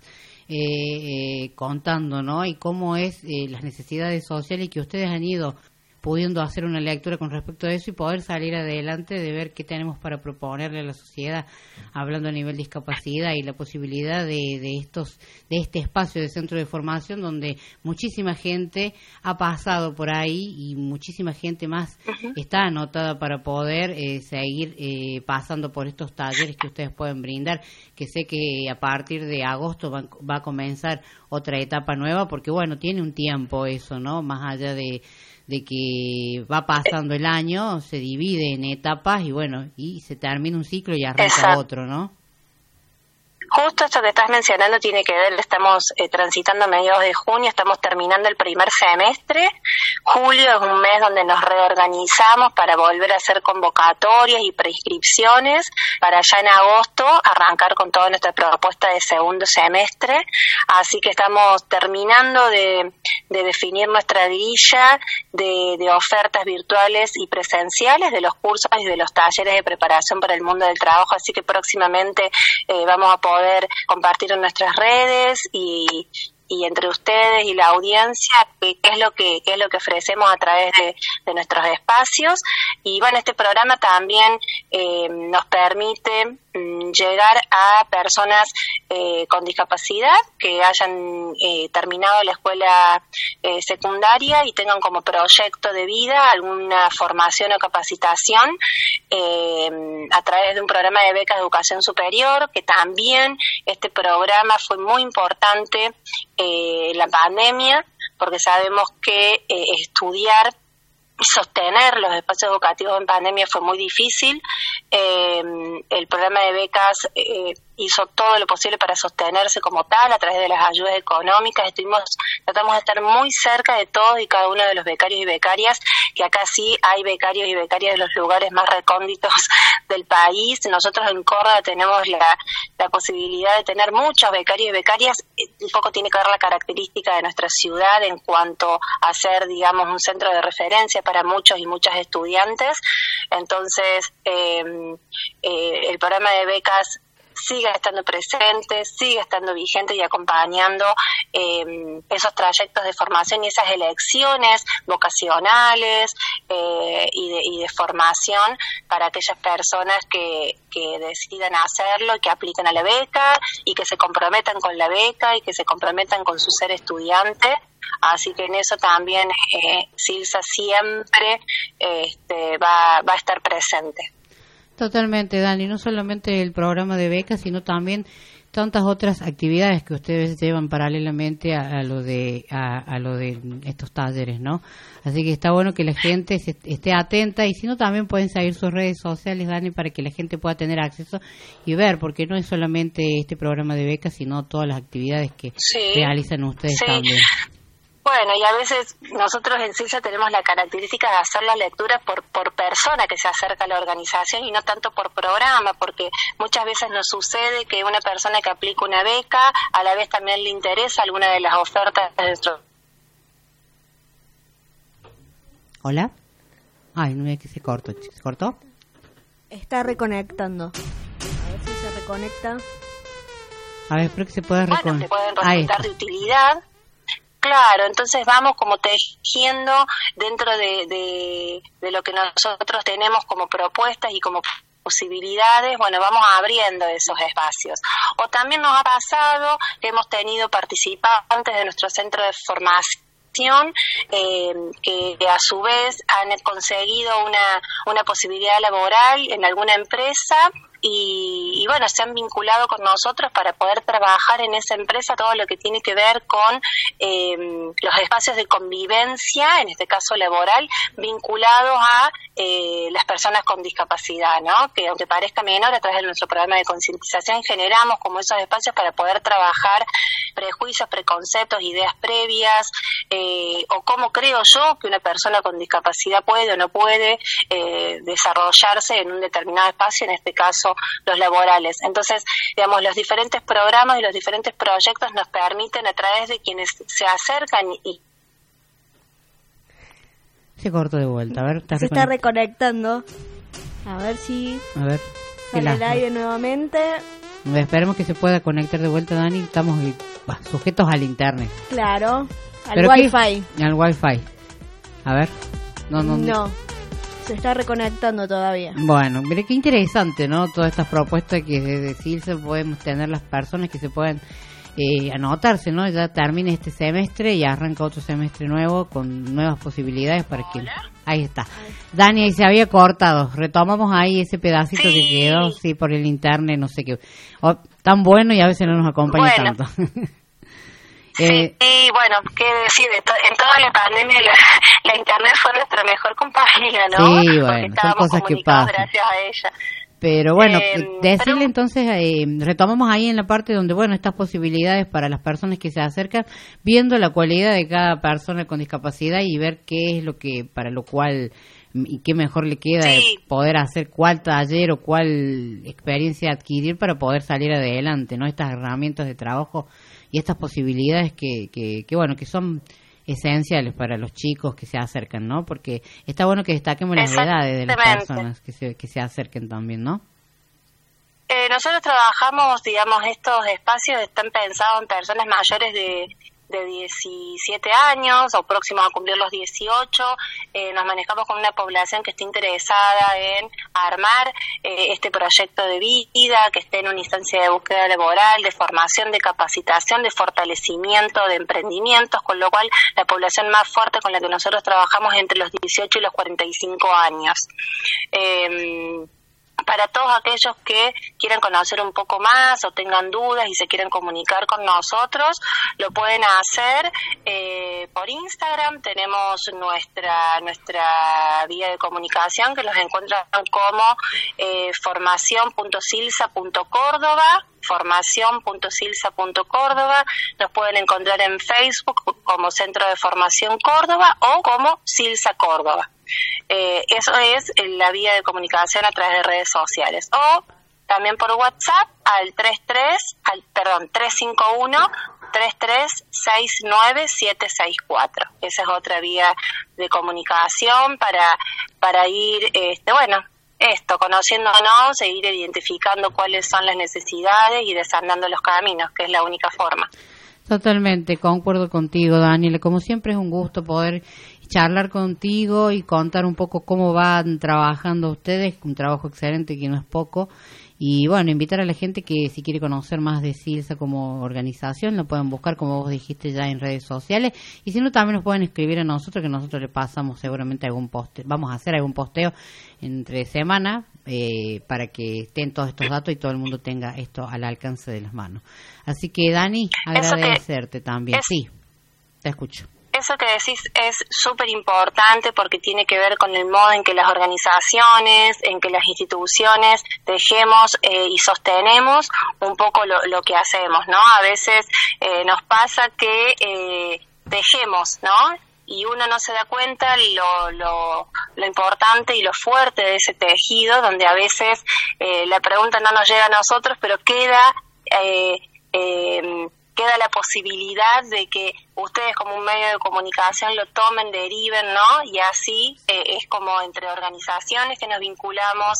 eh, eh, contando, ¿no? Y cómo es eh, las necesidades sociales que ustedes han ido pudiendo hacer una lectura con respecto a eso y poder salir adelante de ver qué tenemos para proponerle a la sociedad hablando a nivel discapacidad y la posibilidad de, de estos de este espacio de centro de formación donde muchísima gente ha pasado por ahí y muchísima gente más uh -huh. está anotada para poder eh, seguir eh, pasando por estos talleres que ustedes pueden brindar que sé que a partir de agosto va, va a comenzar otra etapa nueva porque bueno tiene un tiempo eso no más allá de de que va pasando el año, se divide en etapas y bueno, y se termina un ciclo y arranca Exacto. otro, ¿no? Justo esto que estás mencionando tiene que ver, estamos eh, transitando a mediados de junio, estamos terminando el primer semestre. Julio es un mes donde nos reorganizamos para volver a hacer convocatorias y prescripciones para ya en agosto arrancar con toda nuestra propuesta de segundo semestre. Así que estamos terminando de, de definir nuestra grilla de, de, ofertas virtuales y presenciales de los cursos y de los talleres de preparación para el mundo del trabajo. Así que próximamente eh, vamos a poder poder compartir en nuestras redes y, y entre ustedes y la audiencia qué, es lo que es lo que ofrecemos a través de, de nuestros espacios. Y bueno este programa también eh, nos permite mm, llegar a personas eh, con discapacidad que hayan eh, terminado la escuela eh, secundaria y tengan como proyecto de vida alguna formación o capacitación eh, a través de un programa de becas de educación superior que también este programa fue muy importante eh, la pandemia, porque sabemos que eh, estudiar sostener los espacios educativos en pandemia fue muy difícil. Eh, el programa de becas eh, hizo todo lo posible para sostenerse como tal a través de las ayudas económicas. Estuvimos, tratamos de estar muy cerca de todos y cada uno de los becarios y becarias, que acá sí hay becarios y becarias de los lugares más recónditos del país. Nosotros en Córdoba tenemos la, posibilidad de tener muchos becarios y becarias. Un poco tiene que ver la característica de nuestra ciudad en cuanto a ser, digamos, un centro de referencia para muchos y muchas estudiantes. Entonces, eh, eh, el programa de becas sigue estando presente, sigue estando vigente y acompañando eh, esos trayectos de formación y esas elecciones vocacionales eh, y, de, y de formación para aquellas personas que, que decidan hacerlo y que apliquen a la beca y que se comprometan con la beca y que se comprometan con su ser estudiante. Así que en eso también eh, Silsa siempre este, va, va a estar presente. Totalmente, Dani, no solamente el programa de becas, sino también tantas otras actividades que ustedes llevan paralelamente a, a lo de a, a, lo de estos talleres, ¿no? Así que está bueno que la gente se, esté atenta y si no también pueden seguir sus redes sociales, Dani, para que la gente pueda tener acceso y ver, porque no es solamente este programa de becas, sino todas las actividades que Sí. realizan ustedes Sí. también. Bueno, y a veces nosotros en CISA tenemos la característica de hacer la lectura por, por persona que se acerca a la organización y no tanto por programa, porque muchas veces nos sucede que una persona que aplica una beca a la vez también le interesa alguna de las ofertas de nuestro Hola. Ay, no ve que se cortó. ¿Se cortó? Está reconectando. A ver si se reconecta. A ver, espero que se pueda bueno, reconocer. que pueden Ahí resultar está. de utilidad. Claro, entonces vamos como tejiendo dentro de, de, lo que nosotros tenemos como propuestas y como posibilidades, bueno, vamos abriendo esos espacios. O también nos ha pasado que hemos tenido participantes de nuestro centro de formación eh, que a su vez han conseguido una, una posibilidad laboral en alguna empresa y, y, bueno, se han vinculado con nosotros para poder trabajar en esa empresa todo lo que tiene que ver con eh, los espacios de convivencia, en este caso laboral, vinculados a eh, las personas con discapacidad, ¿no? Que aunque parezca menor, a través de nuestro programa de concientización generamos como esos espacios para poder trabajar prejuicios, preconceptos, ideas previas, eh, o cómo creo yo que una persona con discapacidad puede o no puede eh, desarrollarse en un determinado espacio, en este caso los laborales. Entonces, digamos, los diferentes programas y los diferentes proyectos nos permiten a través de quienes se acercan y Se cortó de vuelta. A ver, Se está reconectando. A ver si A ver. sale al aire nuevamente. Esperemos que se pueda conectar de vuelta, Dani. Estamos eh, bah, sujetos al internet. Claro. Al ¿Pero qué? wifi. Al wifi. A ver. No, no, No. Se está reconectando todavía. Bueno, mire qué interesante, ¿no? Todas estas propuestas que desde CILSA podemos tener las personas que se puedan eh, anotarse, ¿no? Ya termina este semestre y arranca otro semestre nuevo con nuevas posibilidades para que... Ahí está. Dani, ahí se había cortado. Retomamos ahí ese pedacito que quedó, sí, por el internet, no sé qué. O, tan bueno y a veces no nos acompaña Bueno. tanto. Eh, Y bueno, qué decir, en toda la pandemia la, la internet fue nuestra mejor compañía, ¿no? Sí, Porque bueno, son cosas que pasan. gracias a ella. Pero bueno, Eh, decirle entonces, eh, retomamos ahí en la parte donde, bueno, estas posibilidades para las personas que se acercan, viendo la cualidad de cada persona con discapacidad y ver qué es lo que, para lo cual, mm, y qué mejor le queda de poder hacer cuál taller o cuál experiencia adquirir para poder salir adelante, ¿no? Estas herramientas de trabajo y estas posibilidades que, que, que bueno, que son esenciales para los chicos que se acercan, ¿no? Porque está bueno que destaquemos las edades de las personas que se, que se acerquen también, ¿no? Eh, nosotros trabajamos, digamos, estos espacios están pensados en personas mayores de, de 17 años o próximos a cumplir los 18. Eh, nos manejamos con una población que esté interesada en armar eh, este proyecto de vida, que esté en una instancia de búsqueda laboral, de formación, de capacitación, de fortalecimiento, de emprendimientos, con lo cual la población más fuerte con la que nosotros trabajamos entre los 18 y los 45 años. Eh, para todos aquellos que quieran conocer un poco más o tengan dudas y se quieren comunicar con nosotros, lo pueden hacer eh, por Instagram. Tenemos nuestra nuestra vía de comunicación que los encuentran como eh, formación.silsa.córdoba formación.silsa.córdoba, nos pueden encontrar en Facebook como Centro de Formación Córdoba o como Silsa Córdoba. Eh, eso es la vía de comunicación a través de redes sociales. O también por WhatsApp al 33, al, perdón, 351 3369764. Esa es otra vía de comunicación para, para ir, este, bueno, esto, conociéndonos e ir identificando cuáles son las necesidades y desandando los caminos, que es la única forma. Totalmente, concuerdo contigo, Daniela. Como siempre es un gusto poder charlar contigo y contar un poco cómo van trabajando ustedes, un trabajo excelente que no es poco. Y bueno, invitar a la gente que si quiere conocer más de Silsa como organización, lo pueden buscar, como vos dijiste, ya en redes sociales. Y si no, también nos pueden escribir a nosotros, que nosotros le pasamos seguramente algún poste. Vamos a hacer algún posteo entre semana eh, para que estén todos estos datos y todo el mundo tenga esto al alcance de las manos. Así que, Dani, agradecerte también. sí, te escucho eso que decís es súper importante porque tiene que ver con el modo en que las organizaciones, en que las instituciones dejemos eh, y sostenemos un poco lo, que hacemos, ¿no? A veces eh, nos pasa que eh, dejemos, ¿no? y uno no se da cuenta lo, lo, lo, importante y lo fuerte de ese tejido, donde a veces eh, la pregunta no nos llega a nosotros, pero queda eh, eh, queda la posibilidad de que ustedes como un medio de comunicación lo tomen, deriven, ¿no? Y así eh, es como entre organizaciones que nos vinculamos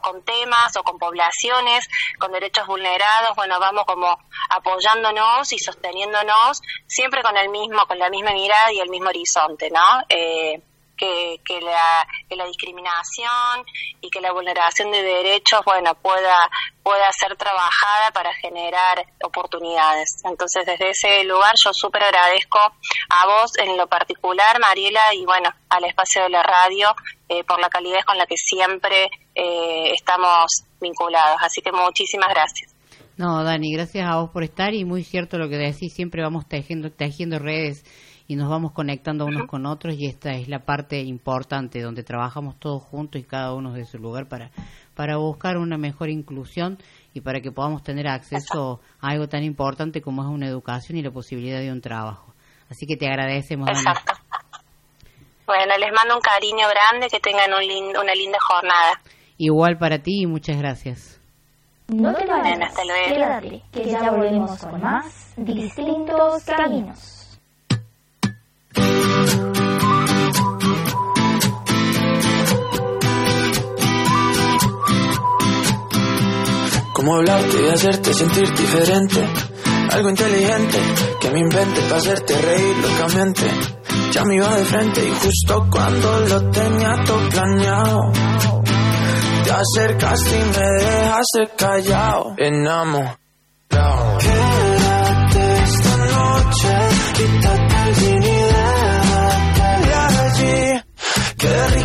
con temas o con poblaciones, con derechos vulnerados, bueno, vamos como apoyándonos y sosteniéndonos siempre con el mismo, con la misma mirada y el mismo horizonte, ¿no? Eh, que, que, la, que la discriminación y que la vulneración de derechos, bueno, pueda, pueda ser trabajada para generar oportunidades. Entonces, desde ese lugar yo súper agradezco a vos en lo particular, Mariela, y bueno, al espacio de la radio eh, por la calidez con la que siempre eh, estamos vinculados. Así que muchísimas gracias. No, Dani, gracias a vos por estar y muy cierto lo que decís, siempre vamos tejiendo, tejiendo redes y nos vamos conectando unos con otros y esta es la parte importante donde trabajamos todos juntos y cada uno de su lugar para, para buscar una mejor inclusión y para que podamos tener acceso a algo tan importante como es una educación y la posibilidad de un trabajo. Así que te agradecemos. Exacto. Bueno, les mando un cariño grande, que tengan un una linda jornada. Igual para ti y muchas gracias. No te vayas, quédate, que ya volvemos con más distintos caminos. Cómo hablarte y hacerte sentir diferente. Algo inteligente que me invente para hacerte reír locamente. Ya me iba de frente y justo cuando lo tenía todo planeado. Te acercaste y me dejaste callado. Enamorado. Quédate esta noche, quítate el jean de allí. Qué rico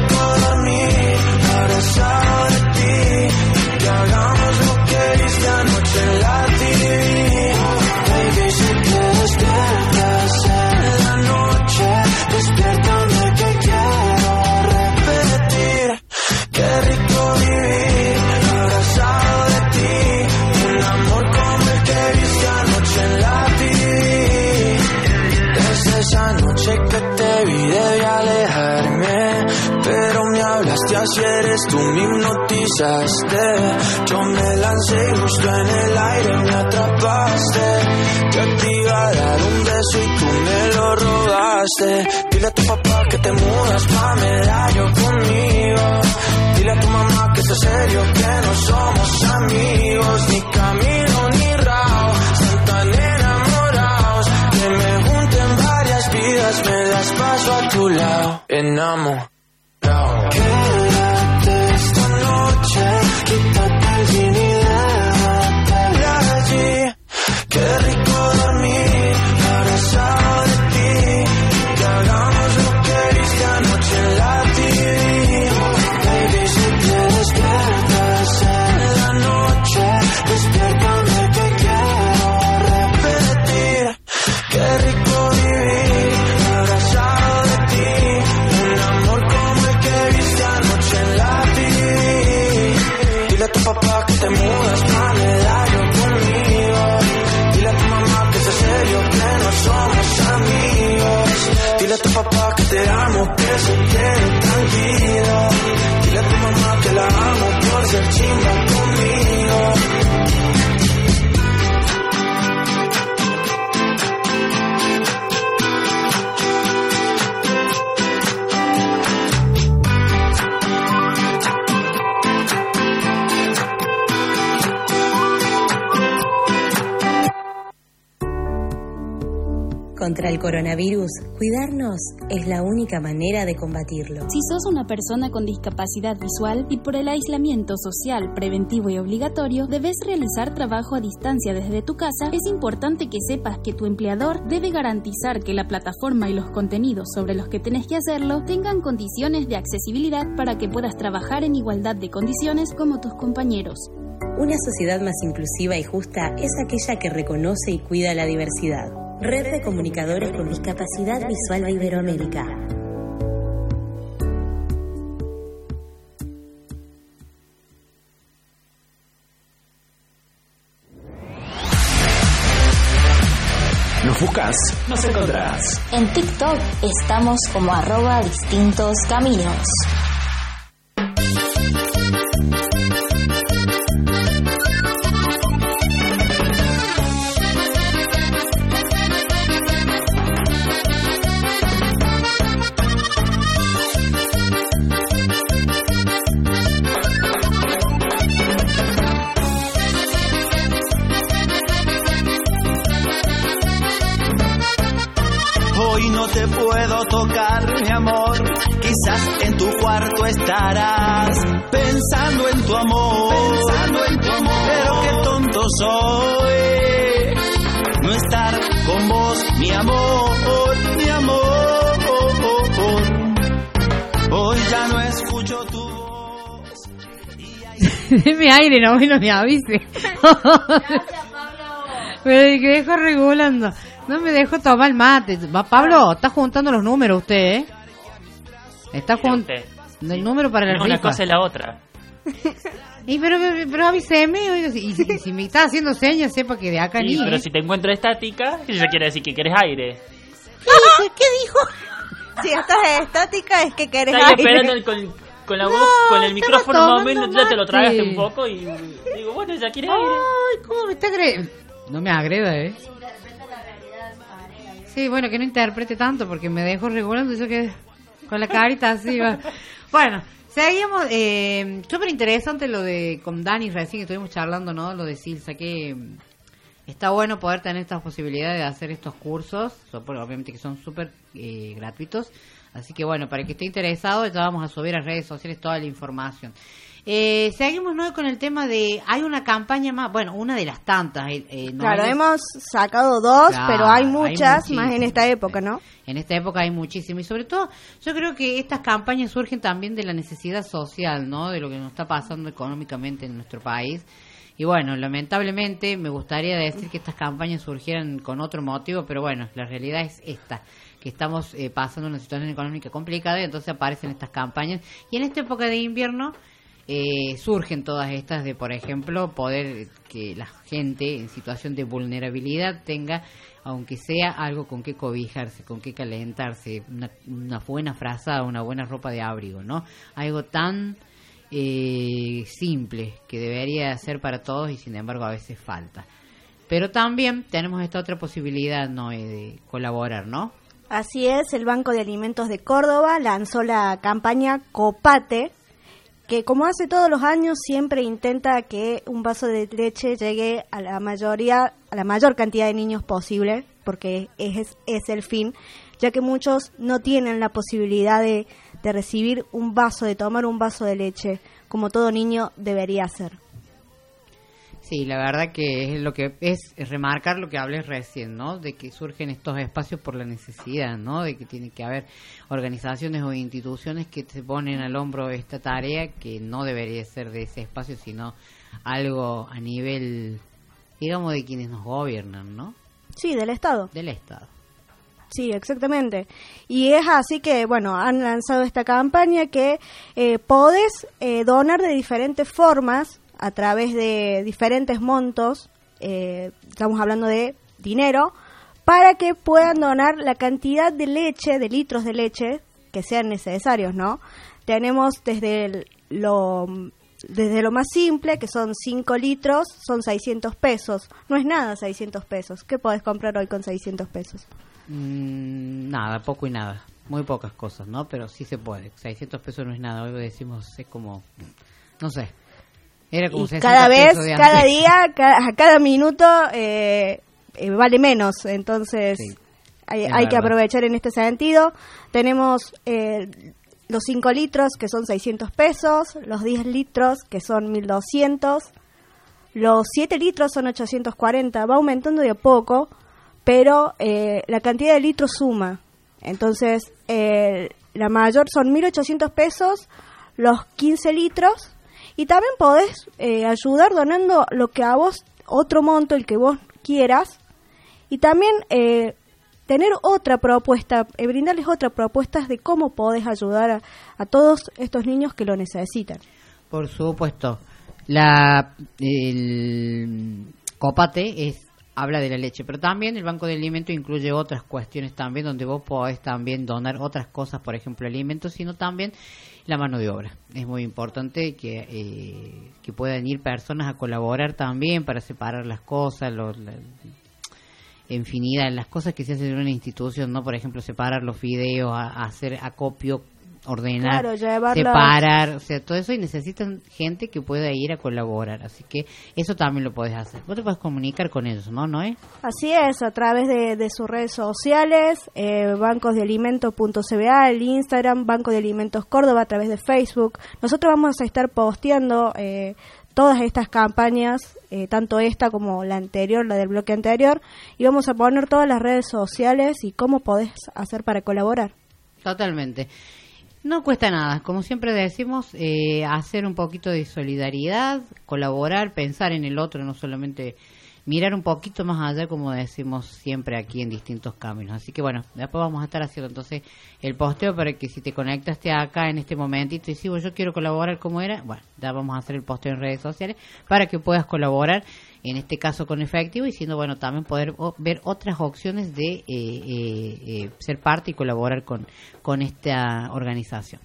Yo me lancé y justo en el aire me atrapaste. Yo te iba a dar un beso y tú me lo robaste. Dile a tu papá que te mudas pa' medallo conmigo. Dile a tu mamá que es serio que no somos amigos. Ni camino ni rao Están tan enamorados. Que me junten varias vidas Me das paso a tu lado. Enamorado contra el coronavirus, cuidarnos es la única manera de combatirlo. Si sos una persona con discapacidad visual y por el aislamiento social, preventivo y obligatorio, debes realizar trabajo a distancia desde tu casa, es importante que sepas que tu empleador debe garantizar que la plataforma y los contenidos sobre los que tenés que hacerlo tengan condiciones de accesibilidad para que puedas trabajar en igualdad de condiciones como tus compañeros. Una sociedad más inclusiva y justa es aquella que reconoce y cuida la diversidad. Red de Comunicadores con Discapacidad Visual de Iberoamérica. Nos buscas, nos encontrás. En TikTok estamos como arroba distintos caminos. Puedo tocar, mi amor. Quizás en tu cuarto estarás pensando en tu amor, pensando en tu amor. Pero qué tonto soy no estar con vos, mi amor, mi amor. Hoy ya no escucho tu voz. Deme aire, no, no me avise. Me dejo regulando. No me dejo tomar mate. Va, Pablo, está juntando los números usted, ¿eh? Está juntando el número para la Una rifa. cosa es la otra. Y pero, pero, pero avíseme, oiga, si- y si, me está haciendo señas, sepa que de acá Sí, ni. pero ¿eh? si te encuentro estática, eso quiere decir que quieres aire. ¿Qué dijo? Si estás estática es que querés aire. esperando el- con, con la voz, con el micrófono más o menos, ya te lo tragaste un poco y digo, bueno, ya quieres aire. Ay, ¿cómo me está agrediendo? No me agreda, ¿eh? Sí, bueno, que no interprete tanto porque me dejo regulando eso que con la carita así va. Bueno, seguimos. Eh, Súper interesante lo de con Dani recién que estuvimos charlando, ¿no? Lo de Silsa, que mm, está bueno poder tener estas posibilidades de hacer estos cursos, obviamente que son súper eh, gratuitos. Así que bueno, para el que esté interesado, ya vamos a subir a redes sociales toda la información. Eh, seguimos ¿no? con el tema de, hay una campaña más, bueno, una de las tantas. eh, eh, no Claro, hemos sacado dos, Claro, pero hay hay muchas, más en muchísimas. esta época, ¿no? En esta época hay muchísimo y sobre todo yo creo que estas campañas surgen también de la necesidad social, ¿no? De lo que nos está pasando económicamente en nuestro país. Y bueno, lamentablemente me gustaría decir que estas campañas surgieran con otro motivo, pero bueno, la realidad es esta, que estamos eh, pasando una situación económica complicada y entonces aparecen estas campañas. Y en esta época de invierno eh, surgen todas estas de, por ejemplo, poder que la gente en situación de vulnerabilidad tenga, aunque sea algo con que cobijarse, con que calentarse, una, una buena frazada, una buena ropa de abrigo, ¿no? Algo tan eh, simple que debería ser para todos y sin embargo a veces falta. Pero también tenemos esta otra posibilidad, ¿no? Eh, de colaborar, ¿no? Así es, el Banco de Alimentos de Córdoba lanzó la campaña Copate, que como hace todos los años siempre intenta que un vaso de leche llegue a la mayoría, a la mayor cantidad de niños posible, porque es, es el fin, ya que muchos no tienen la posibilidad de, de recibir un vaso, de tomar un vaso de leche, como todo niño debería hacer. Sí, la verdad que es lo que es, es remarcar lo que hablé recién, ¿no? De que surgen estos espacios por la necesidad, ¿no? De que tiene que haber organizaciones o instituciones que se ponen al hombro esta tarea que no debería ser de ese espacio, sino algo a nivel, digamos, de quienes nos gobiernan, ¿no? Sí, del Estado. Del Estado. Sí, exactamente. Y es así que, bueno, han lanzado esta campaña que eh, podés eh, donar de diferentes formas a través de diferentes montos, eh, estamos hablando de dinero, para que puedan donar la cantidad de leche, de litros de leche que sean necesarios, ¿no? Tenemos desde lo desde lo más simple, que son 5 litros, son 600 pesos. No es nada 600 pesos. ¿Qué podés comprar hoy con 600 pesos? Mm, nada, poco y nada. Muy pocas cosas, ¿no? Pero sí se puede. 600 pesos no es nada. Hoy decimos, es como, no sé. Era como y 60 cada vez, cada día, ca- a cada minuto eh, eh, vale menos. Entonces, Sí. hay, que aprovechar en este sentido. Tenemos eh, los 5 litros, que son 600 pesos, los 10 litros, que son 1200, los 7 litros son 840, va aumentando de a poco, pero eh, la cantidad de litros suma. Entonces, la mayor son 1800 pesos, los 15 litros, y también podés eh, ayudar donando lo que a vos, otro monto, el que vos quieras, y también eh, tener otra propuesta, eh, brindarles otra propuesta de cómo podés ayudar a, a todos estos niños que lo necesitan. Por supuesto. La el copate es habla de la leche, pero también el banco de alimentos incluye otras cuestiones también donde vos podés también donar otras cosas, por ejemplo alimentos, sino también la mano de obra. Es muy importante que eh, que puedan ir personas a colaborar también para separar las cosas, los, la- infinidad, las cosas que se hacen en una institución, ¿no? Por ejemplo, separar los fideos, a- a hacer acopio, ordenar, Claro, separar, o sea, todo eso y necesitan gente que pueda ir a colaborar, así que eso también lo puedes hacer. Vos te puedes comunicar con ellos, ¿no? ¿No es? Así es, a través de, de sus redes sociales, eh, bancosdealimentos.cba, el Instagram, Banco de Alimentos Córdoba, a través de Facebook. Nosotros vamos a estar posteando eh, todas estas campañas, eh, tanto esta como la anterior, la del bloque anterior, y vamos a poner todas las redes sociales y cómo podés hacer para colaborar. Totalmente. No cuesta nada, como siempre decimos, eh, hacer un poquito de solidaridad, colaborar, pensar en el otro, no solamente mirar un poquito más allá, como decimos siempre aquí en distintos caminos. Así que bueno, después vamos a estar haciendo entonces el posteo para que si te conectaste acá en este momentito y si yo quiero colaborar como era, bueno, ya vamos a hacer el posteo en redes sociales para que puedas colaborar, en este caso con efectivo y siendo bueno también poder ver otras opciones de eh, eh, eh, ser parte y colaborar con, con esta organización.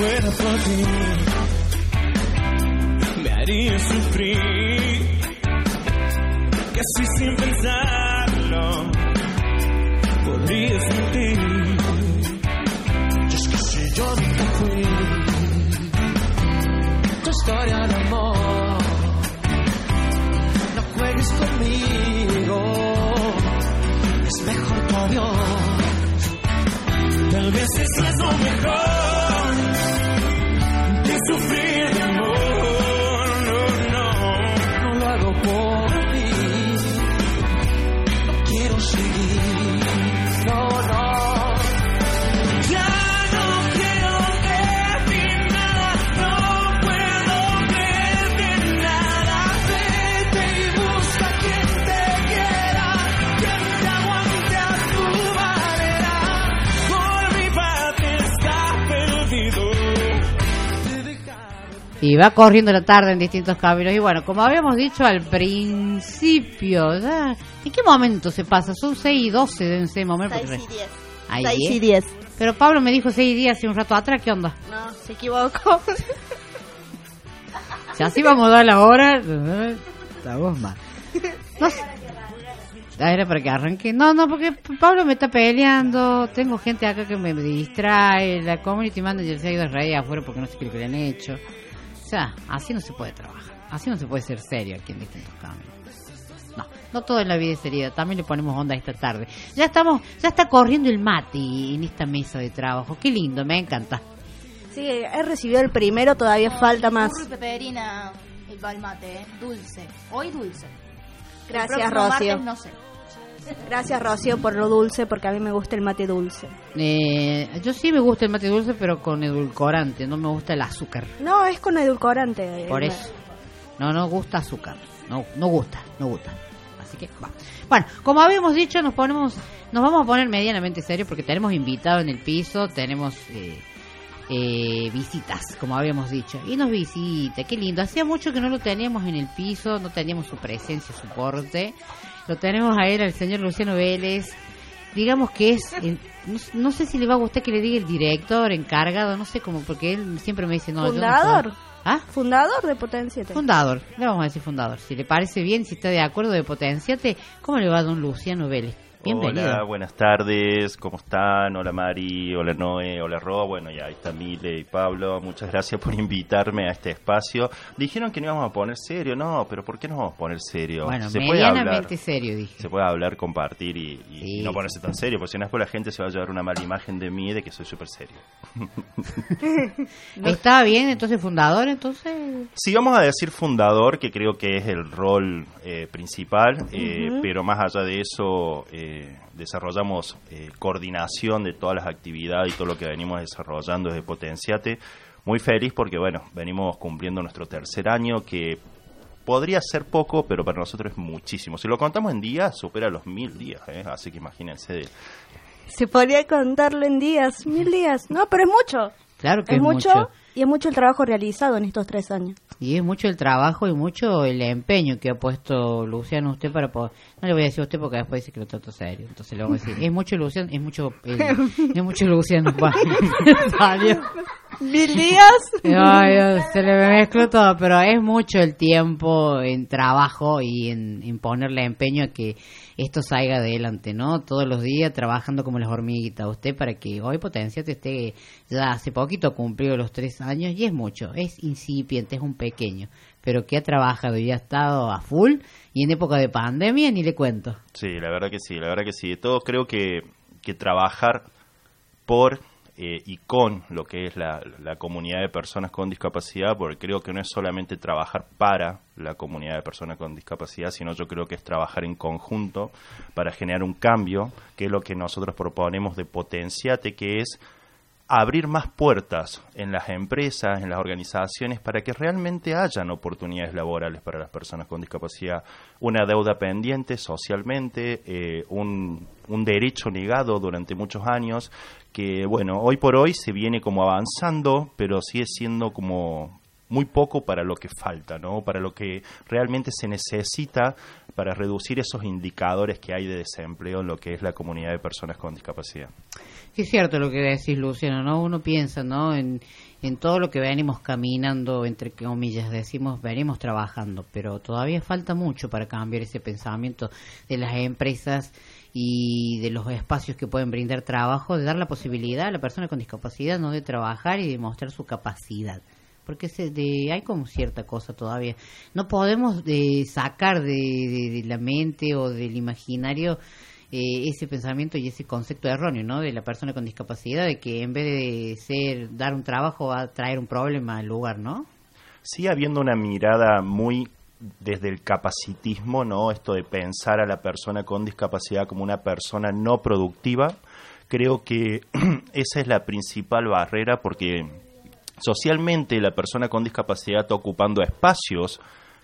Fuera por ti, me haría sufrir. Casi sin pensarlo, podría sentir. Y es que si yo nunca fui tu historia de amor, no juegues conmigo. Es mejor tu adiós. Tal vez eso es lo mejor Y va corriendo la tarde en distintos caminos. Y bueno, como habíamos dicho al principio, ya, ¿en qué momento se pasa? Son 6 y 12 deben ser momento. 6 y 10. Ahí 6 y es. 10. Pero Pablo me dijo 6 y 10 hace un rato atrás, ¿qué onda? No, se equivocó. Si así vamos a dar la hora, estamos mal. No sé. Ah, Era para que arranque. No, no, porque Pablo me está peleando. Tengo gente acá que me distrae. La community manager se ha ido a reír afuera porque no sé qué le han hecho. O sea, así no se puede trabajar. Así no se puede ser serio aquí en distintos caminos. No, no todo en la vida es seriedad. También le ponemos onda esta tarde. Ya estamos, ya está corriendo el mate en esta mesa de trabajo. Qué lindo, me encanta. Sí, he recibido el primero, todavía falta más. Y peperina, el balmate, ¿eh? dulce. Hoy dulce. Gracias, Rocío. martes, no sé. Gracias, Rocío, por lo dulce, porque a mí me gusta el mate dulce. Eh, yo sí me gusta el mate dulce, pero con edulcorante. No me gusta el azúcar. No, es con edulcorante. Por el- eso. No, no gusta azúcar. No, no gusta, no gusta. Así que va. Bueno, como habíamos dicho, nos ponemos, nos vamos a poner medianamente serios porque tenemos invitados en el piso, tenemos eh, eh, visitas, como habíamos dicho. Y nos visita, qué lindo. Hacía mucho que no lo teníamos en el piso, no teníamos su presencia, su porte. Lo tenemos a él, al señor Luciano Vélez. Digamos que es, el- no, no sé si le va a gustar que le diga el director, encargado, no sé cómo, porque él siempre me dice, no, yo no ¿Fundador? puedo. ¿Ah? Fundador de Potenciate. Fundador, le vamos a decir fundador. Si le parece bien, si está de acuerdo de Potenciate, ¿cómo le va a don Luciano Vélez? Bienvenido. Hola, buenas tardes, ¿cómo están? Hola Mari, hola Noé, hola Ro, bueno, ya ahí está Mile y Pablo, muchas gracias por invitarme a este espacio. Dijeron que no íbamos a poner serio, no, pero ¿por qué nos vamos a poner serio? Bueno, se puede hablar, serio, dije. se puede hablar, compartir y, y Sí. no ponerse tan serio, porque si no después la gente se va a llevar una mala imagen de mí de que soy súper serio. ¿Estaba bien entonces fundador entonces? Sí, vamos a decir fundador, que creo que es el rol eh, principal, eh, pero más allá de eso, eh, desarrollamos eh, coordinación de todas las actividades y todo lo que venimos desarrollando desde Potenciate. Muy feliz porque, bueno, venimos cumpliendo nuestro tercer año, que podría ser poco, pero para nosotros es muchísimo. Si lo contamos en días, supera los mil días, ¿eh? así que imagínense. de- Se podría contarlo en días, mil días. No, pero es mucho. Claro que es es mucho, mucho. Y es mucho el trabajo realizado en estos tres años. Y es mucho el trabajo y mucho el empeño que ha puesto Luciano usted para poder... No le voy a decir a usted porque después dice que lo trato serio. Entonces le vamos a decir, es mucho Luciano, es mucho... el- es mucho Luciano. ¿Mil días? Ay, Dios, se le mezcló todo, pero es mucho el tiempo en trabajo y en, en ponerle empeño a que esto salga adelante, ¿no? Todos los días trabajando como las hormiguitas. Usted para que hoy Potenciate esté, ya hace poquito cumplido los tres años y es mucho, es incipiente, es un pequeño, pero que ha trabajado y ha estado a full y en época de pandemia ni le cuento. Sí, la verdad que sí, la verdad que sí. Todo creo que, que trabajar por eh, y con lo que es la, la comunidad de personas con discapacidad, porque creo que no es solamente trabajar para la comunidad de personas con discapacidad, sino yo creo que es trabajar en conjunto para generar un cambio, que es lo que nosotros proponemos de Potenciate, que es abrir más puertas en las empresas, en las organizaciones, para que realmente hayan oportunidades laborales para las personas con discapacidad. Una deuda pendiente socialmente, eh, un, un derecho negado durante muchos años, que bueno, hoy por hoy se viene como avanzando, pero sigue siendo como muy poco para lo que falta, ¿no? Para lo que realmente se necesita para reducir esos indicadores que hay de desempleo en lo que es la comunidad de personas con discapacidad. Es cierto lo que decís, Luciano, ¿no? Uno piensa, ¿no? En, en todo lo que venimos caminando, entre comillas, decimos, venimos trabajando, pero todavía falta mucho para cambiar ese pensamiento de las empresas y de los espacios que pueden brindar trabajo, de dar la posibilidad a la persona con discapacidad, ¿no? De trabajar y demostrar su capacidad porque se, de, hay como cierta cosa todavía. No podemos de, sacar de, de- de la mente o del imaginario eh, ese pensamiento y ese concepto erróneo, ¿no? De la persona con discapacidad, de que en vez de ser dar un trabajo va a traer un problema al lugar, ¿no? sigue habiendo una mirada muy desde el capacitismo, ¿no? Esto de pensar a la persona con discapacidad como una persona no productiva. Creo que esa es la principal barrera porque socialmente la persona con discapacidad está ocupando espacios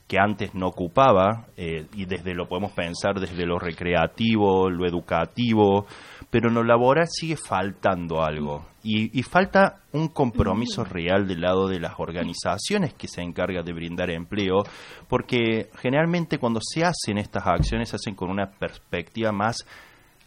que antes no ocupaba, eh, y desde lo podemos pensar desde lo recreativo, lo educativo, pero en lo laboral sigue faltando algo. Y, y falta un compromiso real del lado de las organizaciones que se encargan de brindar empleo, porque generalmente cuando se hacen estas acciones se hacen con una perspectiva más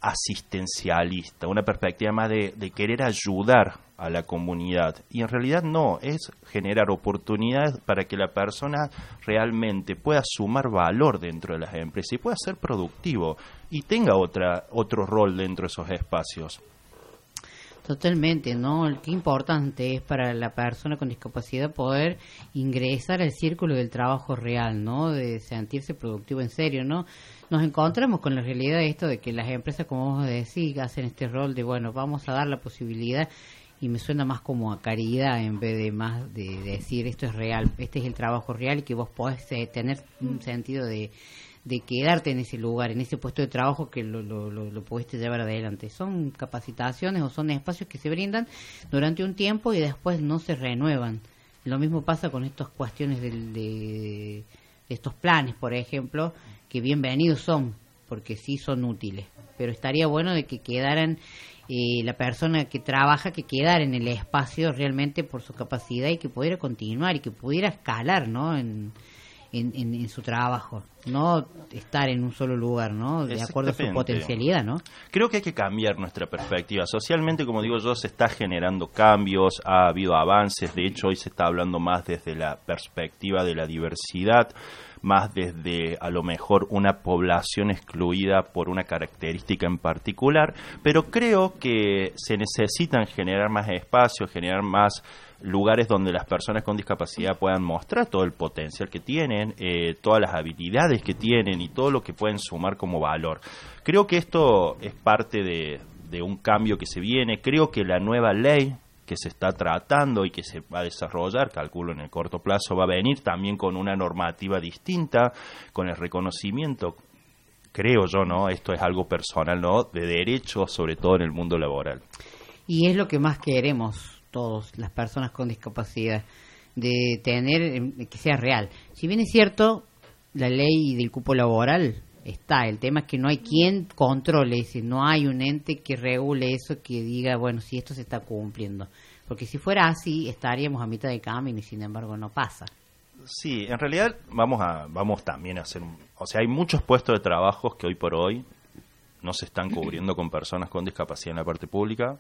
asistencialista, una perspectiva más de, de querer ayudar a la comunidad. Y en realidad no, es generar oportunidades para que la persona realmente pueda sumar valor dentro de las empresas y pueda ser productivo y tenga otra, otro rol dentro de esos espacios. Totalmente, ¿no? Qué importante es para la persona con discapacidad poder ingresar al círculo del trabajo real, ¿no? De sentirse productivo en serio, ¿no? Nos encontramos con la realidad de esto de que las empresas, como vos decís, hacen este rol de, bueno, vamos a dar la posibilidad y me suena más como a caridad en vez de más de decir esto es real, este es el trabajo real y que vos podés eh, tener un sentido de, de quedarte en ese lugar, en ese puesto de trabajo que lo, lo, lo, lo pudiste llevar adelante. Son capacitaciones o son espacios que se brindan durante un tiempo y después no se renuevan. Lo mismo pasa con estas cuestiones de, de estos planes, por ejemplo, que bienvenidos son, porque sí son útiles. Pero estaría bueno de que quedaran eh, la persona que trabaja, que quedara en el espacio realmente por su capacidad y que pudiera continuar y que pudiera escalar, ¿no? En, en, en- en su trabajo, no estar en un solo lugar, ¿no? De acuerdo a su potencialidad, ¿no? Creo que hay que cambiar nuestra perspectiva. Socialmente, como digo yo, se está generando cambios, ha habido avances, de hecho hoy se está hablando más desde la perspectiva de la diversidad, más desde a lo mejor una población excluida por una característica en particular, pero creo que se necesitan generar más espacios, generar más lugares donde las personas con discapacidad puedan mostrar todo el potencial que tienen, eh, todas las habilidades que tienen y todo lo que pueden sumar como valor. Creo que esto es parte de, un cambio que se viene. Creo que la nueva ley que se está tratando y que se va a desarrollar, calculo en el corto plazo, va a venir también con una normativa distinta, con el reconocimiento, creo yo, ¿no? Esto es algo personal, ¿no? De derechos, sobre todo en el mundo laboral. Y es lo que más queremos todos, las personas con discapacidad, de tener eh, que sea real. Si bien es cierto, la ley del cupo laboral está, el tema es que no hay quien controle, si no hay un ente que regule eso, que diga, bueno, si esto se está cumpliendo. Porque si fuera así, estaríamos a mitad de camino y sin embargo no pasa. Sí, en realidad vamos a vamos también a hacer, o sea, hay muchos puestos de trabajo que hoy por hoy no se están cubriendo con personas con discapacidad en la parte pública.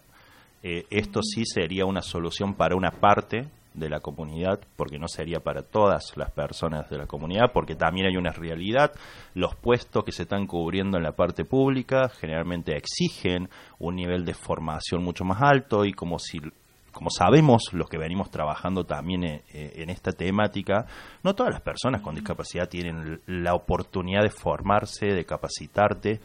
Eh, esto sí sería una solución para una parte de la comunidad, porque no sería para todas las personas de la comunidad, porque también hay una realidad. Los puestos que se están cubriendo en la parte pública generalmente exigen un nivel de formación mucho más alto y como si como sabemos los que venimos trabajando también eh, eh, en esta temática, no todas las personas con discapacidad tienen la oportunidad de formarse, de capacitarte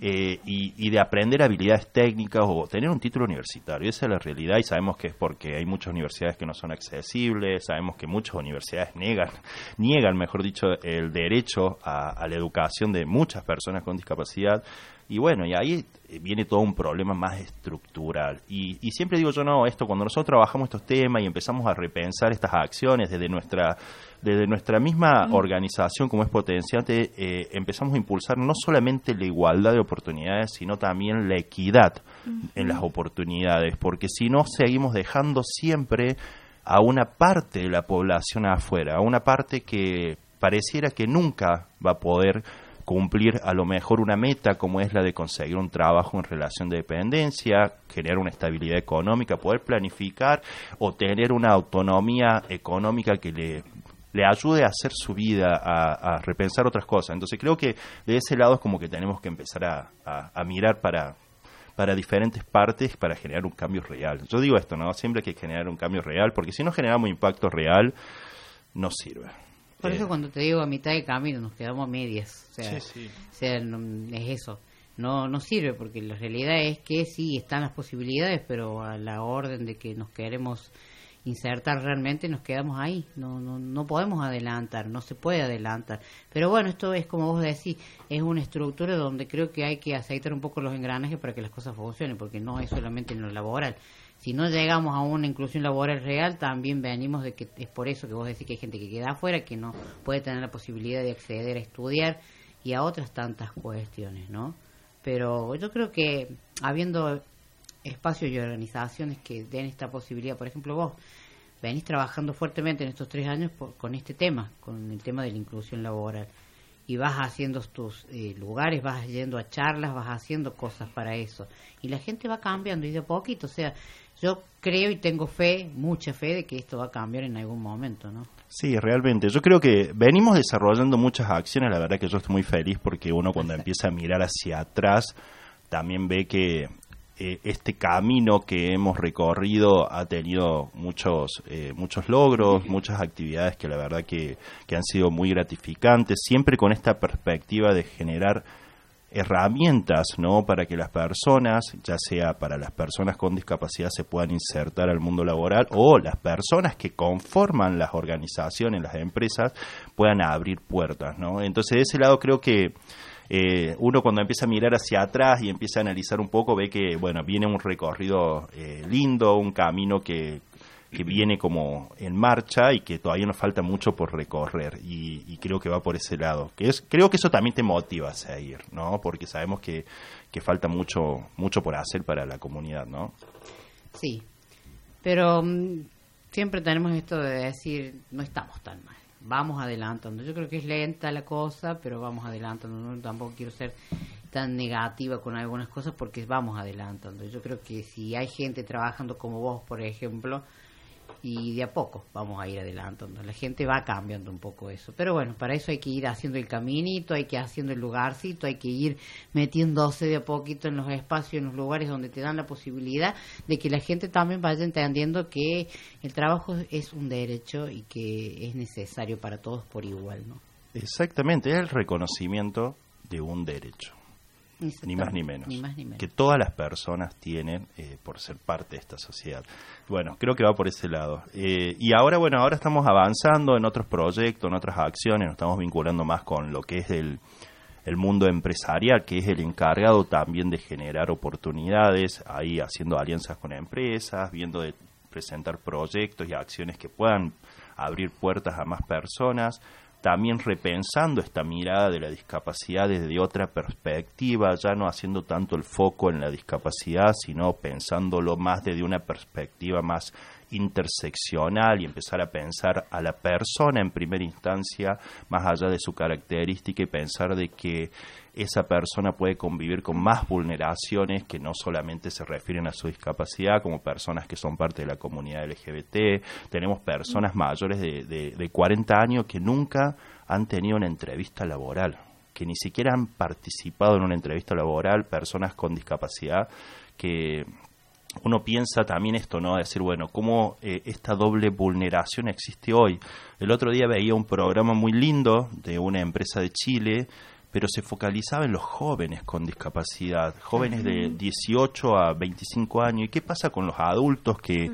eh, y, y de aprender habilidades técnicas o tener un título universitario. Esa es la realidad y sabemos que es porque hay muchas universidades que no son accesibles, sabemos que muchas universidades niegan, niegan, mejor dicho, el derecho a, a la educación de muchas personas con discapacidad. Y bueno, y ahí viene todo un problema más estructural. Y, y siempre digo yo, no, esto cuando nosotros trabajamos estos temas y empezamos a repensar estas acciones desde nuestra, desde nuestra misma organización como es potenciante, eh, empezamos a impulsar no solamente la igualdad de oportunidades, sino también la equidad en las oportunidades, porque si no seguimos dejando siempre a una parte de la población afuera, a una parte que pareciera que nunca va a poder cumplir a lo mejor una meta como es la de conseguir un trabajo en relación de dependencia, generar una estabilidad económica, poder planificar o tener una autonomía económica que le le ayude a hacer su vida, a, repensar otras cosas. Entonces creo que de ese lado es como que tenemos que empezar a, a- a mirar para, para diferentes partes para generar un cambio real. Yo digo esto, ¿no? Siempre hay que generar un cambio real, porque si no generamos impacto real, no sirve. Por Eh, eso cuando te digo a mitad de camino nos quedamos a medias. O sea, Sí, sí. o sea, no- es eso. No, no sirve porque la realidad es que sí están las posibilidades, pero a la orden de que nos queremos insertar realmente nos quedamos ahí. No, no, no podemos adelantar, no se puede adelantar. Pero bueno, esto es como vos decís, es una estructura donde creo que hay que aceitar un poco los engranajes para que las cosas funcionen, porque no es solamente en lo laboral. Si no llegamos a una inclusión laboral real, también venimos de que es por eso que vos decís que hay gente que queda afuera, que no puede tener la posibilidad de acceder a estudiar y a otras tantas cuestiones, ¿no? Pero yo creo que habiendo espacios y organizaciones que den esta posibilidad, por ejemplo vos, venís trabajando fuertemente en estos tres años por- con este tema, con el tema de la inclusión laboral. Y vas haciendo tus eh, lugares, vas yendo a charlas, vas haciendo cosas para eso. Y la gente va cambiando y de a poquito. O sea, yo creo y tengo fe, mucha fe, de que esto va a cambiar en algún momento, ¿no? Sí, realmente. Yo creo que venimos desarrollando muchas acciones. La verdad que yo estoy muy feliz porque uno cuando empieza a mirar hacia atrás también ve que eh, este camino que hemos recorrido ha tenido muchos eh, muchos logros, muchas actividades que la verdad que, que han sido muy gratificantes, siempre con esta perspectiva de generar herramientas, ¿no? Para que las personas, ya sea para las personas con discapacidad, se puedan insertar al mundo laboral o las personas que conforman las organizaciones, las empresas, puedan abrir puertas, ¿no? Entonces, de ese lado creo que eh, uno cuando empieza a mirar hacia atrás y empieza a analizar un poco, ve que, bueno, viene un recorrido eh, lindo, un camino que, que viene como en marcha y que todavía nos falta mucho por recorrer y, creo que va por ese lado que es creo que eso también te motiva a seguir no porque sabemos que, que falta mucho mucho por hacer para la comunidad no Sí, pero mm, siempre tenemos esto de decir, no estamos tan mal, vamos adelantando. Yo creo que es lenta la cosa, pero vamos adelantando. No, tampoco quiero ser tan negativa con algunas cosas porque vamos adelantando. Yo creo que si hay gente trabajando como vos, por ejemplo, y de a poco vamos a ir adelantando. La gente va cambiando un poco eso. Pero bueno, para eso hay que ir haciendo el caminito, hay que ir haciendo el lugarcito, hay que ir metiéndose de a poquito en los espacios, en los lugares donde te dan la posibilidad de que la gente también vaya entendiendo que el trabajo es un derecho y que es necesario para todos por igual, ¿no? Exactamente, es el reconocimiento de un derecho. Ni más ni menos. Ni más ni menos. Que todas las personas tienen eh, por ser parte de esta sociedad. Bueno, creo que va por ese lado. Eh, y ahora, bueno, ahora estamos avanzando en otros proyectos, en otras acciones, nos estamos vinculando más con lo que es el, el mundo empresarial, que es el encargado también de generar oportunidades, ahí haciendo alianzas con empresas, viendo de presentar proyectos y acciones que puedan abrir puertas a más personas, también repensando esta mirada de la discapacidad desde otra perspectiva, ya no haciendo tanto el foco en la discapacidad, sino pensándolo más desde una perspectiva más interseccional y empezar a pensar a la persona en primera instancia, más allá de su característica y pensar de que esa persona puede convivir con más vulneraciones que no solamente se refieren a su discapacidad, como personas que son parte de la comunidad LGBT, tenemos personas mayores de, de, de 40 años que nunca han tenido una entrevista laboral, que ni siquiera han participado en una entrevista laboral, personas con discapacidad que uno piensa también esto, ¿no? Decir, bueno, ¿cómo eh, esta doble vulneración existe hoy? El otro día veía un programa muy lindo de una empresa de Chile, pero se focalizaba en los jóvenes con discapacidad, jóvenes de 18 a 25 años. ¿Y qué pasa con los adultos que,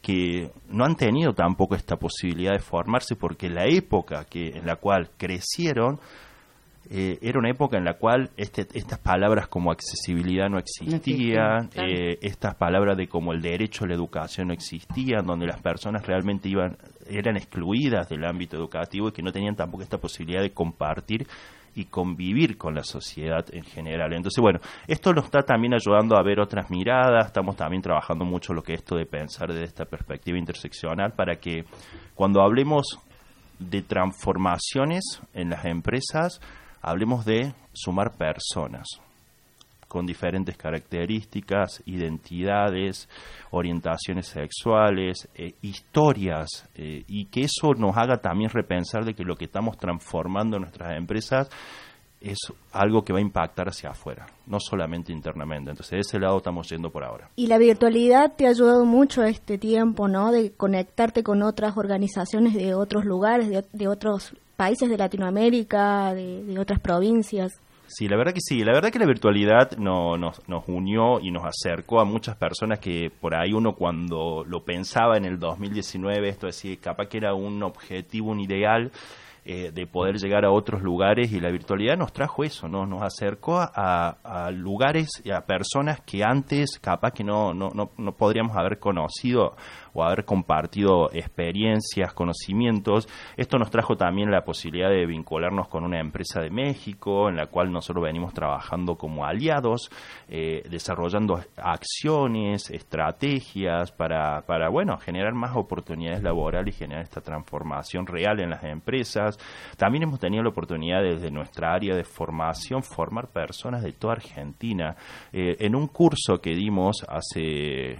que no han tenido tampoco esta posibilidad de formarse? Porque la época que, en la cual crecieron eh, era una época en la cual este, estas palabras como accesibilidad no existían, eh, estas palabras de como el derecho a la educación no existían, donde las personas realmente iban eran excluidas del ámbito educativo y que no tenían tampoco esta posibilidad de compartir y convivir con la sociedad en general. Entonces, bueno, esto nos está también ayudando a ver otras miradas, estamos también trabajando mucho lo que es esto de pensar desde esta perspectiva interseccional para que cuando hablemos de transformaciones en las empresas, hablemos de sumar personas con diferentes características, identidades, orientaciones sexuales, eh, historias, eh, y que eso nos haga también repensar de que lo que estamos transformando en nuestras empresas es algo que va a impactar hacia afuera, no solamente internamente. Entonces, de ese lado estamos yendo por ahora. Y la virtualidad te ha ayudado mucho este tiempo, ¿no? De conectarte con otras organizaciones de otros lugares, de, otros países de Latinoamérica, de, otras provincias. Sí, la verdad que sí. La verdad que la virtualidad no, nos, nos unió y nos acercó a muchas personas que por ahí uno cuando lo pensaba en el 2019, esto decía, capaz que era un objetivo, un ideal, eh, de poder llegar a otros lugares y la virtualidad nos trajo eso, ¿no? nos acercó a, a lugares y a personas que antes capaz que no, no, no, no podríamos haber conocido o haber compartido experiencias, conocimientos. Esto nos trajo también la posibilidad de vincularnos con una empresa de México, en la cual nosotros venimos trabajando como aliados, eh, desarrollando acciones, estrategias para, bueno, generar más oportunidades laborales y generar esta transformación real en las empresas. También hemos tenido la oportunidad desde nuestra área de formación formar personas de toda Argentina. Eh, en un curso que dimos hace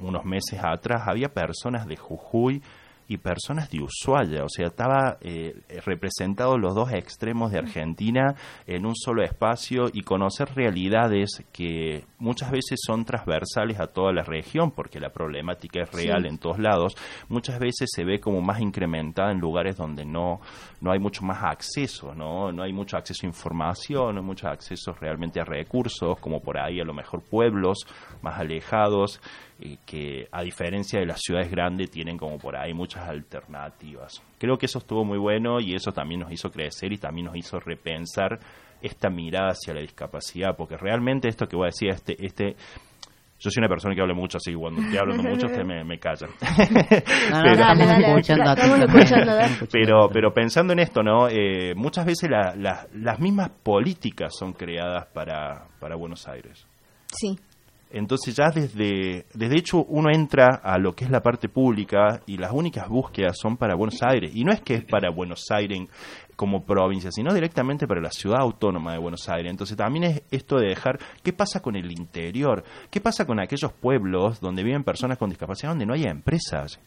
unos meses atrás había personas de Jujuy y personas de Ushuaia, o sea, estaba eh, representados los dos extremos de Argentina en un solo espacio y conocer realidades que muchas veces son transversales a toda la región, porque la problemática es real Sí. en todos lados, muchas veces se ve como más incrementada en lugares donde no, no hay mucho más acceso, ¿no? no hay mucho acceso a información, no hay mucho acceso realmente a recursos, como por ahí a lo mejor pueblos más alejados, y que a diferencia de las ciudades grandes tienen como por ahí muchas alternativas. Creo que eso estuvo muy bueno y eso también nos hizo crecer y también nos hizo repensar esta mirada hacia la discapacidad, porque realmente esto que voy a decir, este, este yo soy una persona que habla mucho, así que cuando estoy hablando mucho ustedes me, me callan. Pero, pero pensando en esto, ¿no? Eh, muchas veces la- la- las mismas políticas son creadas para, para Buenos Aires. Sí. Entonces ya desde, desde hecho uno entra a lo que es la parte pública y las únicas búsquedas son para Buenos Aires. Y no es que es para Buenos Aires como provincia, sino directamente para la ciudad autónoma de Buenos Aires. Entonces también es esto de dejar, ¿qué pasa con el interior? ¿Qué pasa con aquellos pueblos donde viven personas con discapacidad donde no hay empresas?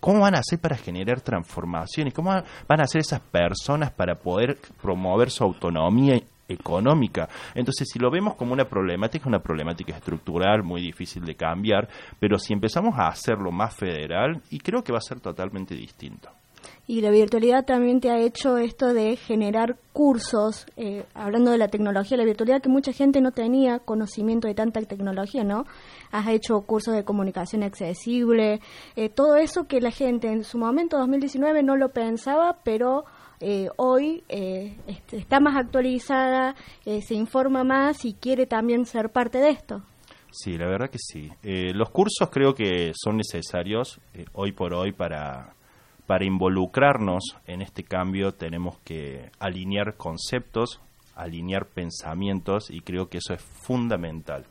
¿Cómo van a hacer para generar transformaciones? ¿Cómo van a hacer esas personas para poder promover su autonomía económica? Entonces, si lo vemos como una problemática, es una problemática estructural muy difícil de cambiar, pero si empezamos a hacerlo más federal, y creo que va a ser totalmente distinto. Y la virtualidad también te ha hecho esto de generar cursos, eh, hablando de la tecnología, la virtualidad que mucha gente no tenía conocimiento de tanta tecnología, ¿no? Has hecho cursos de comunicación accesible, eh, todo eso que la gente en su momento 2019 no lo pensaba, pero eh, hoy eh, este, está más actualizada, eh, se informa más y quiere también ser parte de esto. Sí, la verdad que sí. Eh, los cursos creo que son necesarios eh, hoy por hoy para, para involucrarnos en este cambio. Tenemos que alinear conceptos, alinear pensamientos y creo que eso es fundamental.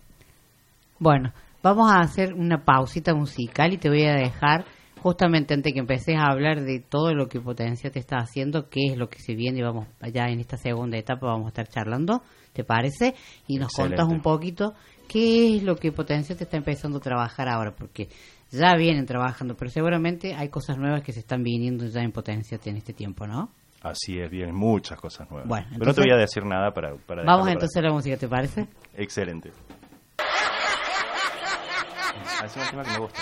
Bueno, vamos a hacer una pausita musical y te voy a dejar justamente antes que empeces a hablar de todo lo que Potencia te está haciendo, qué es lo que se viene y vamos allá en esta segunda etapa vamos a estar charlando, ¿te parece? Y nos Excelente. contas un poquito qué es lo que Potencia te está empezando a trabajar ahora, porque ya vienen trabajando, pero seguramente hay cosas nuevas que se están viniendo ya en Potencia en este tiempo, ¿no? Así es, bien, muchas cosas nuevas. Bueno, Pero no te voy a decir nada para... para Vamos para- entonces a la música, ¿te parece? Excelente. Es un tema que me gusta.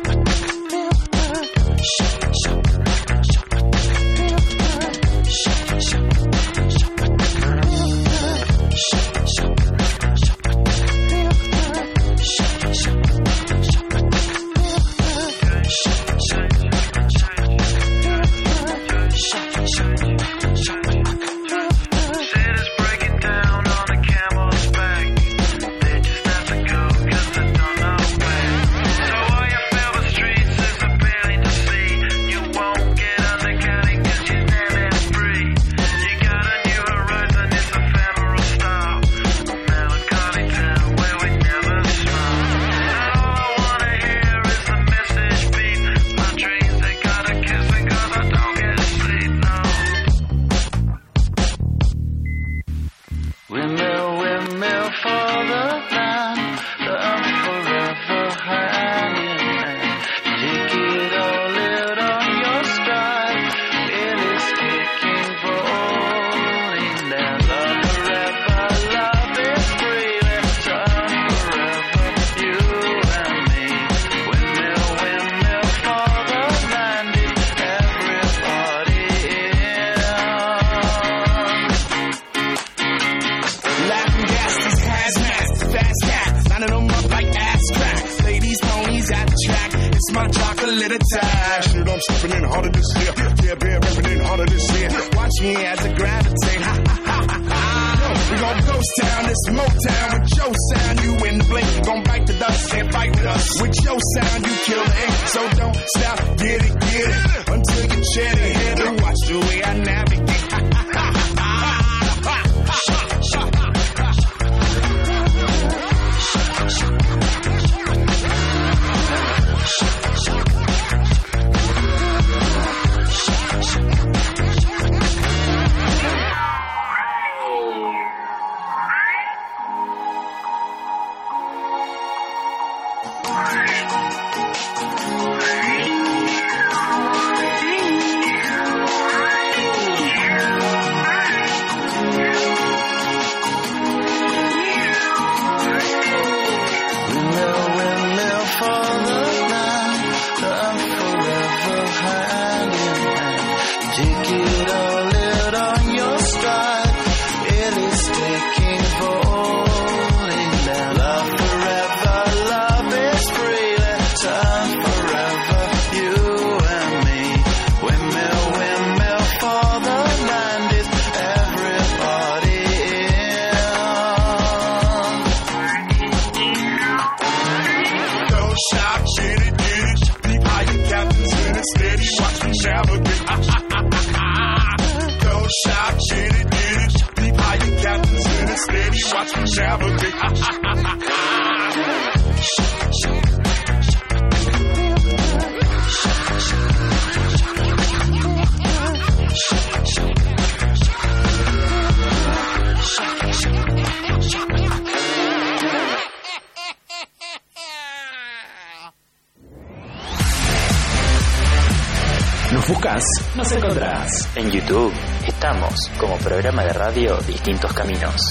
Distintos Caminos.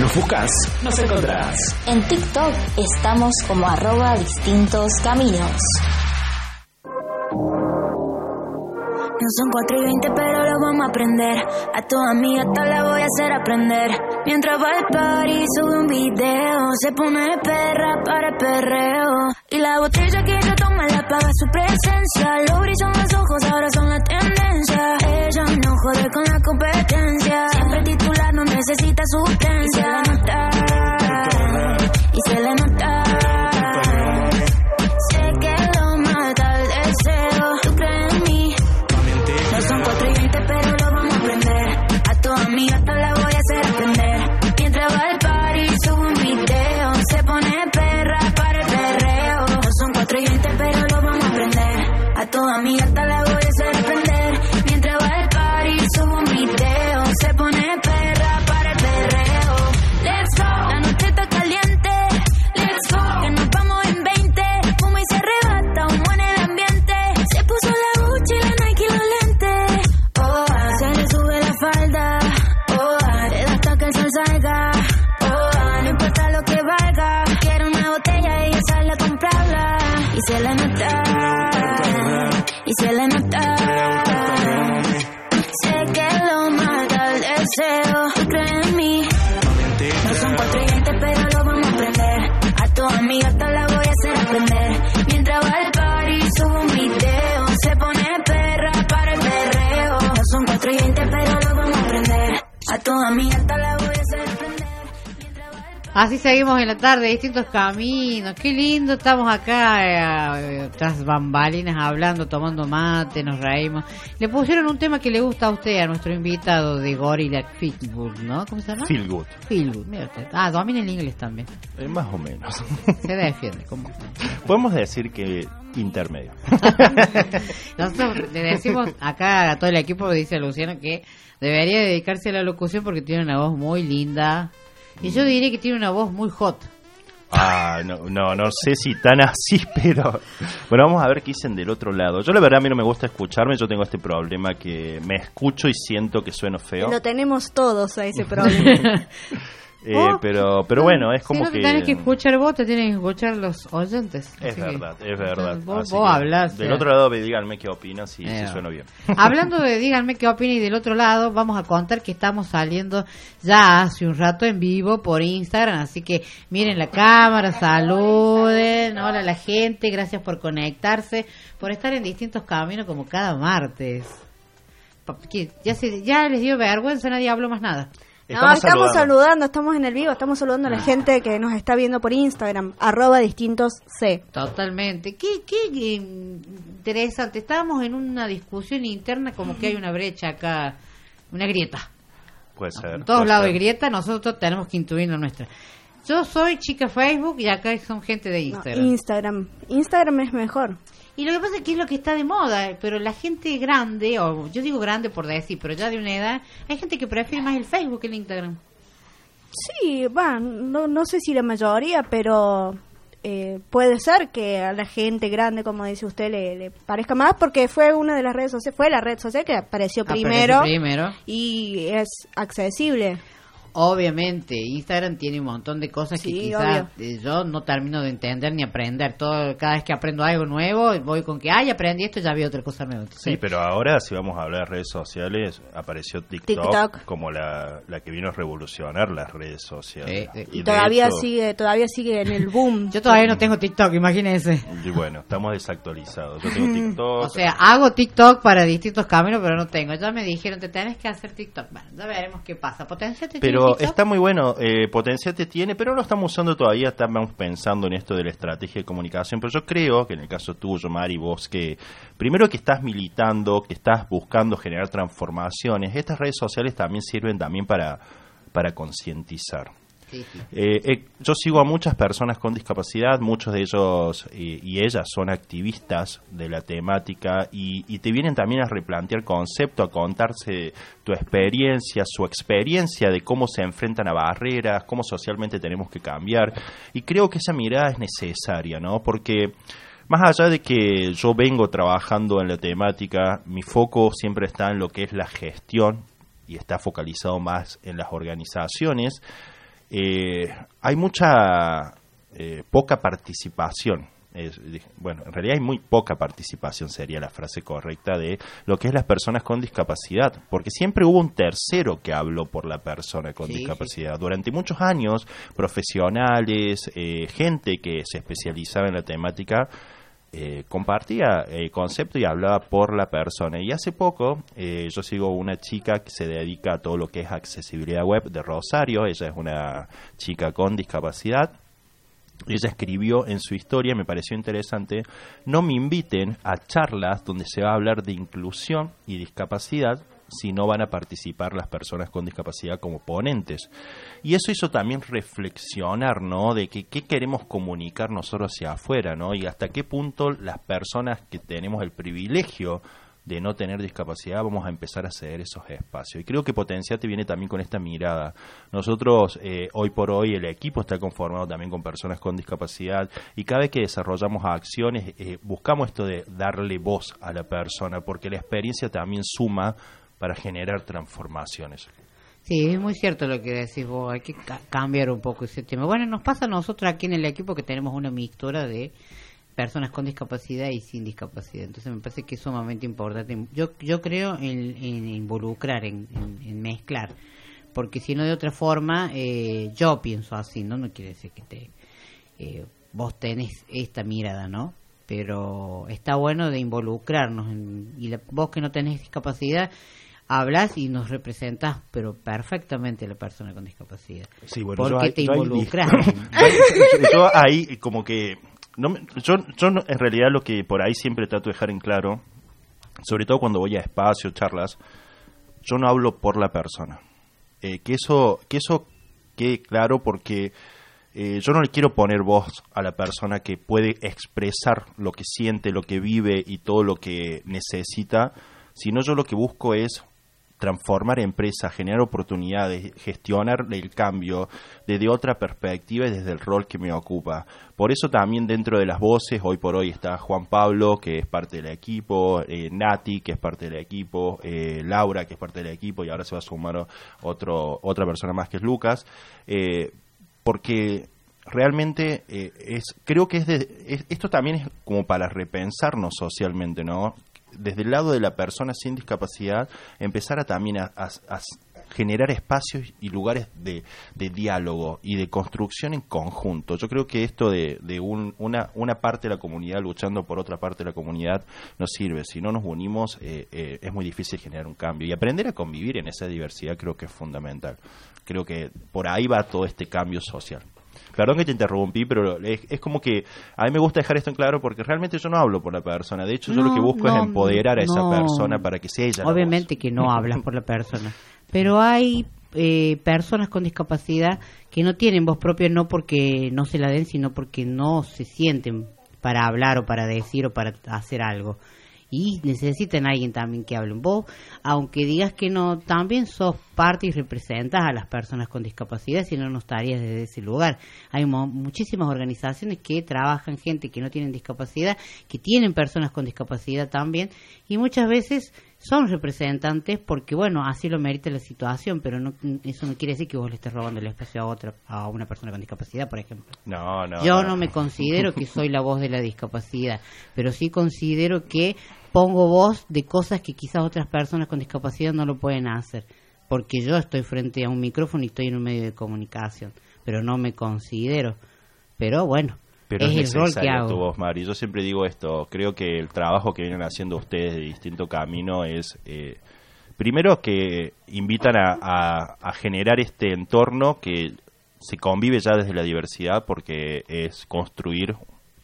Nos buscas, nos encontrás. En TikTok estamos como arroba distintos caminos. No son 4 y 20, pero lo vamos a aprender. A tu amiga hasta la voy a hacer aprender. Mientras va al party, sube un video. Se pone perra para el perreo. Y la botella que ella toma la paga su presencia. Lo brillan los ojos, ahora son la tendencia. Ella no jode con la competencia. Siempre titular, no necesita sustancia. Y se le nota. Sé A tu Así seguimos en la tarde, distintos caminos. Qué lindo, estamos acá eh, tras bambalinas hablando, tomando mate, nos reímos. Le pusieron un tema que le gusta a usted, a nuestro invitado de Gorilla Feelgood, ¿no? ¿Cómo se llama? Feel good. Feelgood, mira usted. Ah, domina el inglés también. Eh, más o menos. Se defiende. ¿cómo? Podemos decir que intermedio. Nosotros le decimos acá a todo el equipo, dice Luciano, que debería dedicarse a la locución porque tiene una voz muy linda. Y yo diría que tiene una voz muy hot. Ah, no, no, no sé si tan así, pero bueno, vamos a ver qué dicen del otro lado. Yo la verdad a mí no me gusta escucharme, yo tengo este problema que me escucho y siento que sueno feo. Lo tenemos todos a ese problema. Eh, pero, pero bueno, es Si como no te que tenés que escuchar vos, te tienen que escuchar los oyentes. es que- verdad, es verdad. Vos, vos que hablás, Del eh. otro lado, díganme qué opinan si, si Eh. sueno bien. Hablando de díganme qué opina y del otro lado, vamos a contar que estamos saliendo ya hace un rato en vivo por Instagram, así que miren la cámara, saluden, hola a la gente, gracias por conectarse, por estar en distintos caminos como cada martes. Ya, se, ya les dio vergüenza, nadie habló más nada. No, estamos saludando. estamos en el vivo, estamos saludando a la gente que nos está viendo por Instagram, arroba distintos C. Totalmente. Qué, qué, interesante. Estábamos en una discusión interna como que hay una brecha acá, una grieta. Puede ser. En todos lados de grieta, nosotros tenemos que intuir la nuestra. Yo soy chica Facebook y acá son gente de No, Instagram. Instagram. Instagram es mejor. Y lo que pasa es que es lo que está de moda, pero la gente grande, o yo digo grande por decir, pero ya de una edad, hay gente que prefiere más el Facebook que el Instagram. Sí, va, no, no sé si la mayoría, pero eh, puede ser que a la gente grande, como dice usted, le, le parezca más, porque fue una de las redes sociales, fue la red social que apareció primero. y es accesible. Obviamente, Instagram tiene un montón de cosas que Sí, quizás eh, yo no termino de entender ni aprender. Todo, cada vez que aprendo algo nuevo, voy con que, ay, aprendí esto, ya vi otra cosa nueva. Sí, pero ahora si vamos a hablar de redes sociales, apareció TikTok, TikTok. como la, la que vino a revolucionar las redes sociales. Y, de todavía hecho- sigue, todavía sigue en el boom. Yo todavía no tengo TikTok, imagínense. Y bueno, estamos desactualizados. Yo tengo TikTok. O sea, hago TikTok para distintos caminos, pero no tengo. Ya me dijeron, te tenés que hacer TikTok. Bueno, ya veremos qué pasa. Potenciate tiene Pero está muy bueno, eh, potencial te tiene, pero no lo estamos usando todavía, estamos pensando en esto de la estrategia de comunicación, pero yo creo que en el caso tuyo, Mari, vos que primero que estás militando, que estás buscando generar transformaciones, estas redes sociales también sirven también para, para concientizar. Eh, eh, yo sigo a muchas personas con discapacidad, muchos de ellos y ellas son activistas de la temática y, y te vienen también a replantear concepto, a contarse tu experiencia, su experiencia de cómo se enfrentan a barreras, cómo socialmente tenemos que cambiar. Y creo que esa mirada es necesaria, ¿no? Porque más allá de que yo vengo trabajando en la temática, mi foco siempre está en lo que es la gestión y está focalizado más en las organizaciones. Eh, hay mucha eh, poca participación. Es- bueno, en realidad hay muy poca participación, sería la frase correcta, de lo que es las personas con discapacidad, porque siempre hubo un tercero que habló por la persona con Sí, sí. discapacidad. Durante muchos años, profesionales, eh, gente que se especializaba en la temática, eh, compartía el concepto y hablaba por la persona. Y hace poco eh, yo sigo una chica que se dedica a todo lo que es accesibilidad web de Rosario. Ella es una chica con discapacidad. Ella escribió en su historia, me pareció interesante, no me inviten a charlas donde se va a hablar de inclusión y discapacidad si no van a participar las personas con discapacidad como ponentes. Y eso hizo también reflexionar, ¿no? De que qué queremos comunicar nosotros hacia afuera, ¿no? Y hasta qué punto las personas que tenemos el privilegio de no tener discapacidad vamos a empezar a ceder esos espacios. Y creo que Potenciate viene también con esta mirada. Nosotros, eh, hoy por hoy, el equipo está conformado también con personas con discapacidad y cada vez que desarrollamos acciones, eh, buscamos esto de darle voz a la persona, porque la experiencia también suma para generar transformaciones. Sí, es muy cierto lo que decís vos, hay que ca- cambiar un poco ese tema. Bueno, nos pasa a nosotros aquí en el equipo que tenemos una mixtura de personas con discapacidad y sin discapacidad. Entonces me parece que es sumamente importante. Yo, yo creo en, involucrar, en, mezclar, porque si no de otra forma, eh, yo pienso así, ¿no? No quiere decir que te, eh, vos tenés esta mirada, ¿no? Pero está bueno de involucrarnos. y la- vos que no tenés discapacidad, hablas y nos representas, pero perfectamente la persona con discapacidad. Sí, bueno, porque yo te yo ahí- involucras. yo, yo ahí como que no me- yo, yo en realidad lo que por ahí siempre trato de dejar en claro, sobre todo cuando voy a espacios, charlas, yo no hablo por la persona. Eh, que eso que eso quede claro porque eh, yo no le quiero poner voz a la persona que puede expresar lo que siente, lo que vive y todo lo que necesita, sino yo lo que busco es transformar empresas, generar oportunidades, gestionar el cambio desde otra perspectiva y desde el rol que me ocupa. Por eso también dentro de las voces, hoy por hoy está Juan Pablo, que es parte del equipo, eh, Nati, que es parte del equipo, eh, Laura, que es parte del equipo, y ahora se va a sumar otro, otra persona más que es Lucas, eh, porque realmente es creo que es, de- es- esto también es como para repensarnos socialmente, ¿no? Desde el lado de la persona sin discapacidad, empezar a también a, generar espacios y lugares de, diálogo y de construcción en conjunto. Yo creo que esto de, de un- una, una parte de la comunidad luchando por otra parte de la comunidad no sirve. Si no nos unimos, eh, eh, es muy difícil generar un cambio. Y aprender a convivir en esa diversidad creo que es fundamental. Creo que por ahí va todo este cambio social. Perdón que te interrumpí, pero es, es como que a mí me gusta dejar esto en claro porque realmente yo no hablo por la persona. De hecho, yo lo que busco no, es empoderar a esa no. persona para que sea ella. la Obviamente que no hablas por la persona, pero hay eh, personas con discapacidad que no tienen voz propia no porque no se la den, sino porque no se sienten para hablar o para decir o para hacer algo. Y necesitan a alguien también que hable. Vos, aunque digas que no, también sos parte y representas a las personas con discapacidad, si no, no estarías desde ese lugar. Hay mo- muchísimas organizaciones que trabajan gente que no tienen discapacidad, que tienen personas con discapacidad también, y muchas veces son representantes porque, bueno, así lo merita la situación, pero no, eso no quiere decir que vos le estés robando el espacio a otra, a una persona con discapacidad, por ejemplo. No, no. Yo no me considero que soy la voz de la discapacidad, pero sí considero que pongo voz de cosas que quizás otras personas con discapacidad no lo pueden hacer, porque yo estoy frente a un micrófono y estoy en un medio de comunicación, pero no me considero. Pero bueno, Pero es, es, el rol que necesaria hago. tu voz, Mari. Yo siempre digo esto. Creo que el trabajo que vienen haciendo ustedes de distinto camino es, eh, primero, que invitan a, a- a generar este entorno que se convive ya desde la diversidad, porque es construir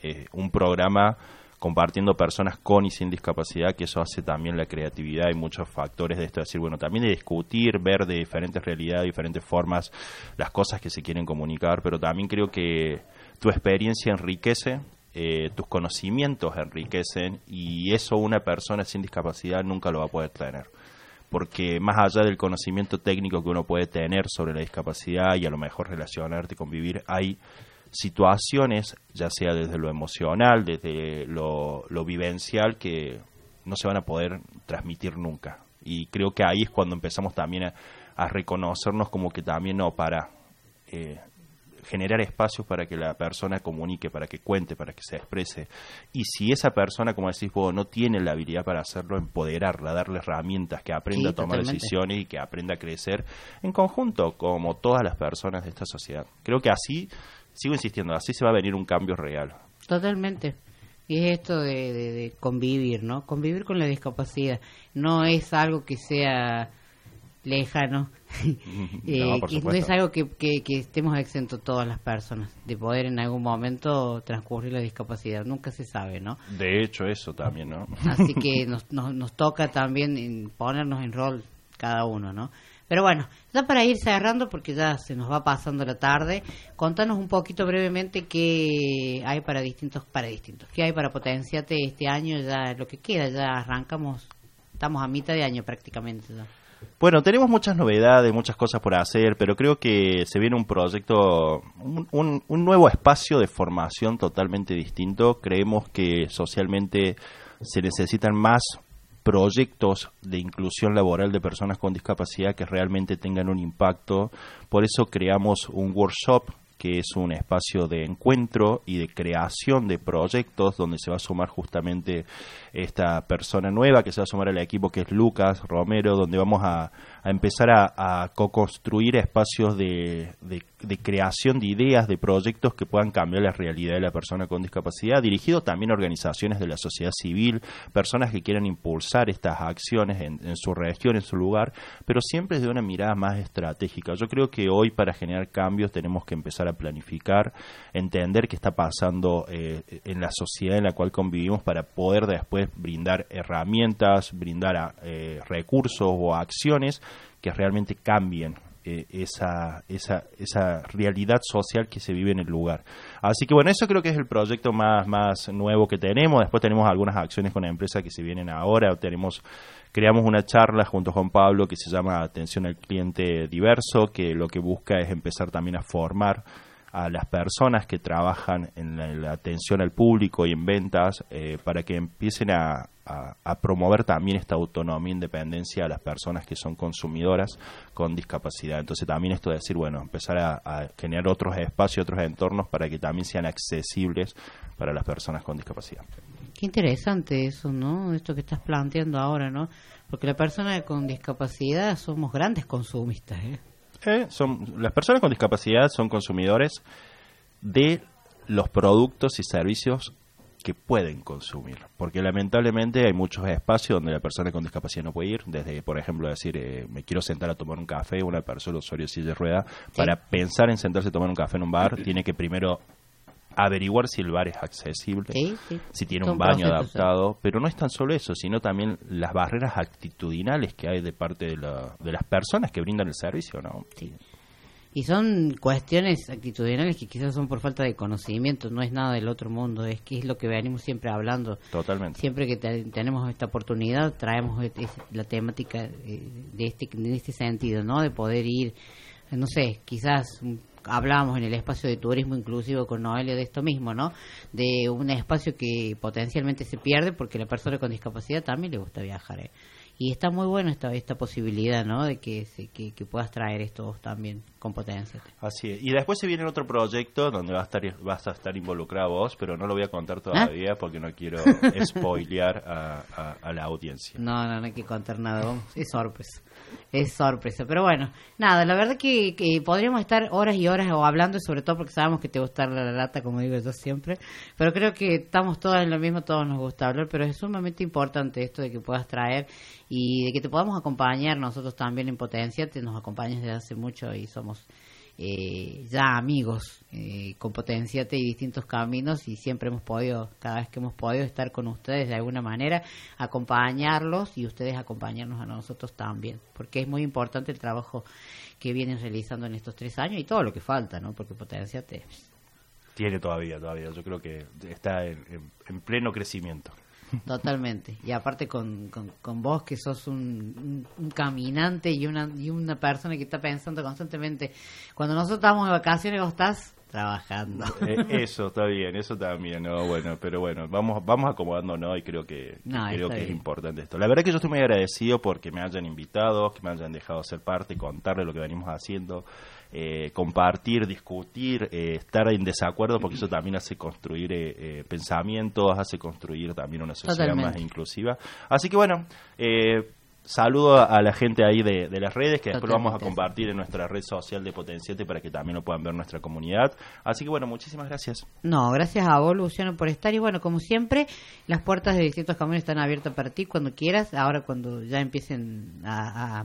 eh, un programa compartiendo personas con y sin discapacidad, que eso hace también la creatividad y muchos factores de esto, es decir, bueno, también de discutir, ver de diferentes realidades, diferentes formas las cosas que se quieren comunicar, pero también creo que tu experiencia enriquece, eh, tus conocimientos enriquecen y eso una persona sin discapacidad nunca lo va a poder tener porque más allá del conocimiento técnico que uno puede tener sobre la discapacidad y a lo mejor relacionarte, convivir, hay situaciones, ya sea desde lo emocional, desde lo, vivencial, que no se van a poder transmitir nunca. Y creo que ahí es cuando empezamos también a, a reconocernos como que también no para eh, generar espacios para que la persona comunique, para que cuente, para que se exprese. Y si esa persona, como decís vos, no tiene la habilidad para hacerlo, empoderarla, darle herramientas, que aprenda Sí, a tomar totalmente. decisiones y que aprenda a crecer en conjunto, como todas las personas de esta sociedad. Creo que así, sigo insistiendo, así se va a venir un cambio real. Totalmente. Y es esto de, de- de convivir, ¿no? Convivir con la discapacidad. No es algo que sea lejano. Eh, No, que no es algo que, que, que estemos exentos todas las personas de poder en algún momento transcurrir la discapacidad. Nunca se sabe, ¿no? De hecho, eso también, ¿no? Así que nos, nos, nos toca también ponernos en rol cada uno, ¿no? Pero bueno, ya para ir cerrando, porque ya se nos va pasando la tarde, contanos un poquito brevemente qué hay para distintos, para distintos, qué hay para Potenciate este año, ya lo que queda, ya arrancamos, estamos a mitad de año prácticamente ya. Bueno, tenemos muchas novedades, muchas cosas por hacer, pero creo que se viene un proyecto, un, nuevo espacio de formación totalmente distinto. Creemos que socialmente se necesitan más proyectos de inclusión laboral de personas con discapacidad que realmente tengan un impacto. Por eso creamos un workshop que es un espacio de encuentro y de creación de proyectos donde se va a sumar justamente esta persona nueva que se va a sumar al equipo que es Lucas Romero, donde vamos a, empezar a, a co-construir espacios de, de- de creación de ideas, de proyectos que puedan cambiar la realidad de la persona con discapacidad, dirigido también a organizaciones de la sociedad civil, personas que quieran impulsar estas acciones en, en su región, en su lugar, pero siempre desde una mirada más estratégica. Yo creo que hoy para generar cambios tenemos que empezar a planificar, entender qué está pasando eh, en la sociedad en la cual convivimos para poder después brindar herramientas, brindar eh, recursos o acciones que realmente cambien eh, esa, esa, esa realidad social que se vive en el lugar. Así que bueno, eso creo que es el proyecto más, más nuevo que tenemos. Después tenemos algunas acciones con la empresa que se vienen ahora. Tenemos creamos una charla junto con Pablo que se llama Atención al Cliente Diverso, que lo que busca es empezar también a formar a las personas que trabajan en la, en la atención al público y en ventas eh, para que empiecen a promover también esta autonomía e independencia a las personas que son consumidoras con discapacidad. Entonces también esto de decir, bueno, empezar a, a generar otros espacios, otros entornos para que también sean accesibles para las personas con discapacidad. Qué interesante eso, ¿no? Esto que estás planteando ahora, ¿no? Porque la persona con discapacidad somos grandes consumistas, ¿eh? Eh, son, las personas con discapacidad son consumidores de los productos y servicios que pueden consumir, porque lamentablemente hay muchos espacios donde la persona con discapacidad no puede ir, desde, por ejemplo, decir, eh, me quiero sentar a tomar un café, una persona usuario de silla de rueda, para pensar en sentarse a tomar un café en un bar, tiene que primero averiguar si el bar es accesible, Sí, sí. si tiene un baño adaptado, pero no es tan solo eso, sino también las barreras actitudinales que hay de parte de, la- de las personas que brindan el servicio, ¿no? Y son cuestiones actitudinales que quizás son por falta de conocimiento, no es nada del otro mundo, es que es lo que venimos siempre hablando. Totalmente. Siempre que te- tenemos esta oportunidad, traemos es- la temática eh, de este, de este sentido, ¿no? De poder ir, no sé, quizás mm, hablábamos en el espacio de turismo inclusivo con Noelia de esto mismo, ¿no? De un espacio que potencialmente se pierde porque la persona con discapacidad también le gusta viajar, ¿eh? Y está muy bueno esta, esta posibilidad, ¿no? De que, que, que puedas traer esto también con potencia. Así es. Y después se viene otro proyecto donde va a estar, vas a estar involucrado vos, pero no lo voy a contar todavía porque no quiero spoilear a, a- a la audiencia. No, no, no hay que contar nada, vamos. es sorpresa. Es sorpresa. Pero bueno, nada, la verdad que, que podríamos estar horas y horas o hablando, sobre todo porque sabemos que te gusta la lata, como digo yo siempre. Pero creo que estamos todas en lo mismo, todos nos gusta hablar, pero es sumamente importante esto de que puedas traer y de que te podamos acompañar nosotros también en Potencia. Te nos acompañas desde hace mucho y somos eh, ya amigos eh, con Potenciate y distintos caminos y siempre hemos podido, cada vez que hemos podido estar con ustedes de alguna manera, acompañarlos y ustedes acompañarnos a nosotros también, porque es muy importante el trabajo que vienen realizando en estos tres años y todo lo que falta, ¿no? Porque Potenciate Tiene todavía, todavía. Yo creo que está en, en- en pleno crecimiento. Totalmente. Y aparte con, con, con vos que sos un, un- un caminante y una, y una persona que está pensando constantemente. Cuando nosotros estamos de vacaciones, vos estás trabajando. Eh, eso está bien, eso también, no, bueno, pero bueno, vamos vamos acomodándonos y creo que No, creo que es importante esto. La verdad que yo estoy muy agradecido porque me hayan invitado, que me hayan dejado ser parte, contarle lo que venimos haciendo, eh, compartir, discutir, eh, estar en desacuerdo porque eso también hace construir eh, eh, pensamientos, hace construir también una sociedad más Totalmente. inclusiva. Así que bueno, eh, Saludo a, la gente ahí de, de las redes que después lo vamos a Totalmente. compartir en nuestra red social de Potenciate para que también lo puedan ver nuestra comunidad. Así que bueno, muchísimas gracias. No, gracias a vos, Luciano, por estar. Y bueno, como siempre, las puertas de distintos caminos están abiertas para ti cuando quieras. Ahora, cuando ya empiecen a, a-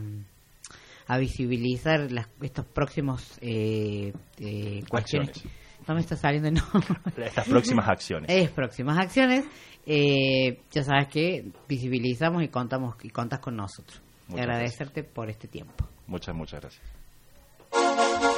a visibilizar las- estos próximos eh, eh, cuestiones. Acciones. No me está saliendo el nombre. Estas próximas acciones. Es próximas acciones. Eh, ya sabes que visibilizamos y contamos y contas con nosotros. Y Muchas agradecerte por este tiempo. Muchas, muchas gracias.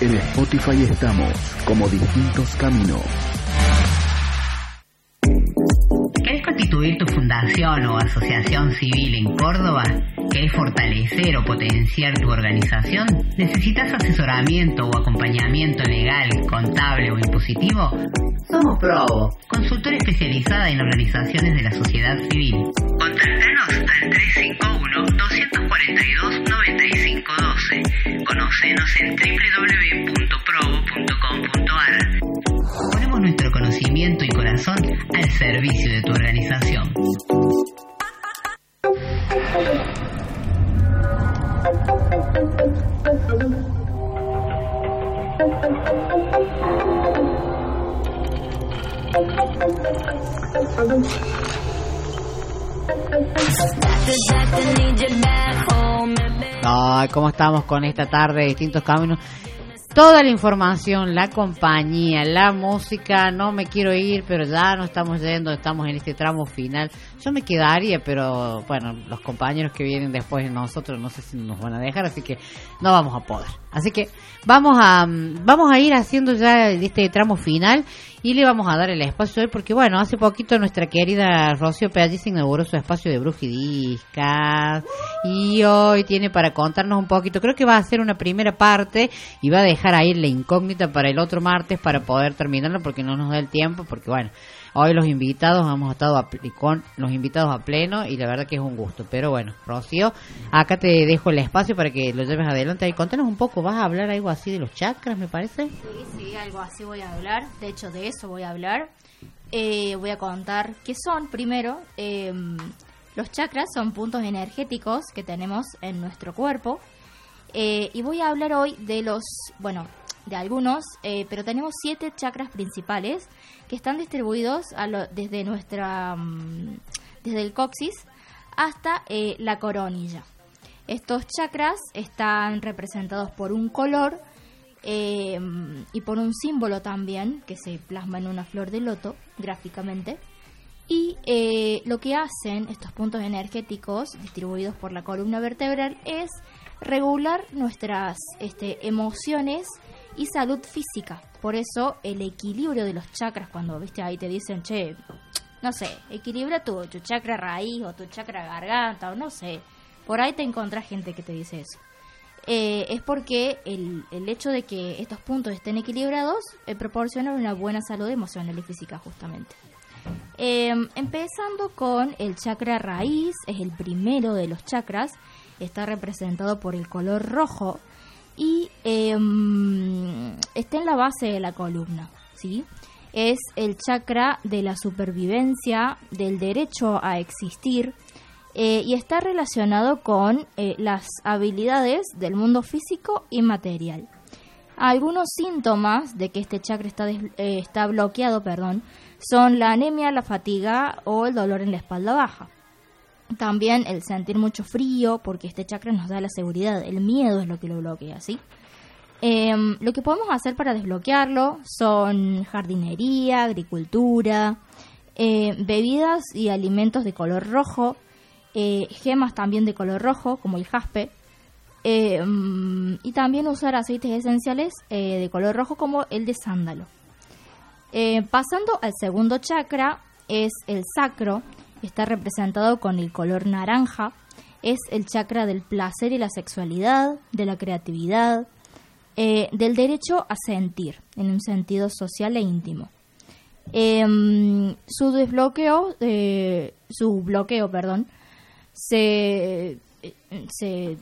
En Spotify estamos como distintos caminos. ¿Querés constituir tu fundación o asociación civil en Córdoba? ¿Querés fortalecer o potenciar tu organización? ¿Necesitas asesoramiento o acompañamiento legal, contable o impositivo? Somos Probo, consultora especializada en organizaciones de la sociedad civil. Contáctanos al 351-242-9512. Con esta tarde de distintos caminos? Toda la información, la compañía, la música, no me quiero ir, pero ya no estamos yendo, estamos en este tramo final. Yo me quedaría, pero bueno, los compañeros que vienen después de nosotros no sé si nos van a dejar, así que no vamos a poder. Así que vamos a mm, vamos a ir haciendo ya este tramo final y le vamos a dar el espacio hoy porque bueno, hace poquito nuestra querida Rocío Pelliz inauguró su espacio de brujidiscas y hoy tiene para contarnos un poquito, creo que va a hacer una primera parte y va a dejar ahí la incógnita para el otro martes para poder terminarlo porque no nos da el tiempo, porque bueno, hoy los invitados hemos estado a con los invitados a pleno y la verdad que es un gusto, pero bueno, Rocío, acá te dejo el espacio para que lo lleves adelante y contanos un poco, vas a hablar algo así de los chakras, me parece. Sí, sí, algo así voy a hablar. De hecho, de eso voy a hablar. Eh, voy a contar qué son primero. eh, los chakras son puntos energéticos que tenemos en nuestro cuerpo. Eh, y voy a hablar hoy de los, bueno, de algunos, eh, pero tenemos siete chakras principales que están distribuidos a lo- desde nuestra, mm, desde el coxis hasta eh, la coronilla. Estos chakras están representados por un color eh, y por un símbolo también que se plasma en una flor de loto gráficamente. Y eh, lo que hacen estos puntos energéticos distribuidos por la columna vertebral es regular nuestras este, emociones y salud física. Por eso el equilibrio de los chakras, cuando viste ahí te dicen, che, no sé, equilibra tu, tu chakra raíz o tu chakra garganta o no sé. Por ahí te encontrás gente que te dice eso. Eh, es porque el, el hecho de que estos puntos estén equilibrados eh, proporcionan una buena salud emocional y física justamente. Eh, empezando con el chakra raíz, es el primero de los chakras, está representado por el color rojo y eh, está en la base de la columna, ¿sí? Es el chakra de la supervivencia, del derecho a existir eh, y está relacionado con eh, las habilidades del mundo físico y material. Algunos síntomas de que este chakra está, eh, está bloqueado perdón, son la anemia, la fatiga o el dolor en la espalda baja. También el sentir mucho frío, porque este chakra nos da la seguridad, el miedo es lo que lo bloquea, ¿sí? Em, lo que podemos hacer para desbloquearlo son jardinería, agricultura, eh, bebidas y alimentos de color rojo, eh, gemas también de color rojo, como el jaspe, mm, y también usar aceites esenciales eh, de color rojo como el de sándalo. Pasando al segundo chakra, es el sacro, está representado con el color naranja, es el chakra del placer y la sexualidad, de la creatividad, eh, del derecho a sentir, en un sentido social e íntimo. Em, su desbloqueo, eh, su bloqueo, perdón, se, se,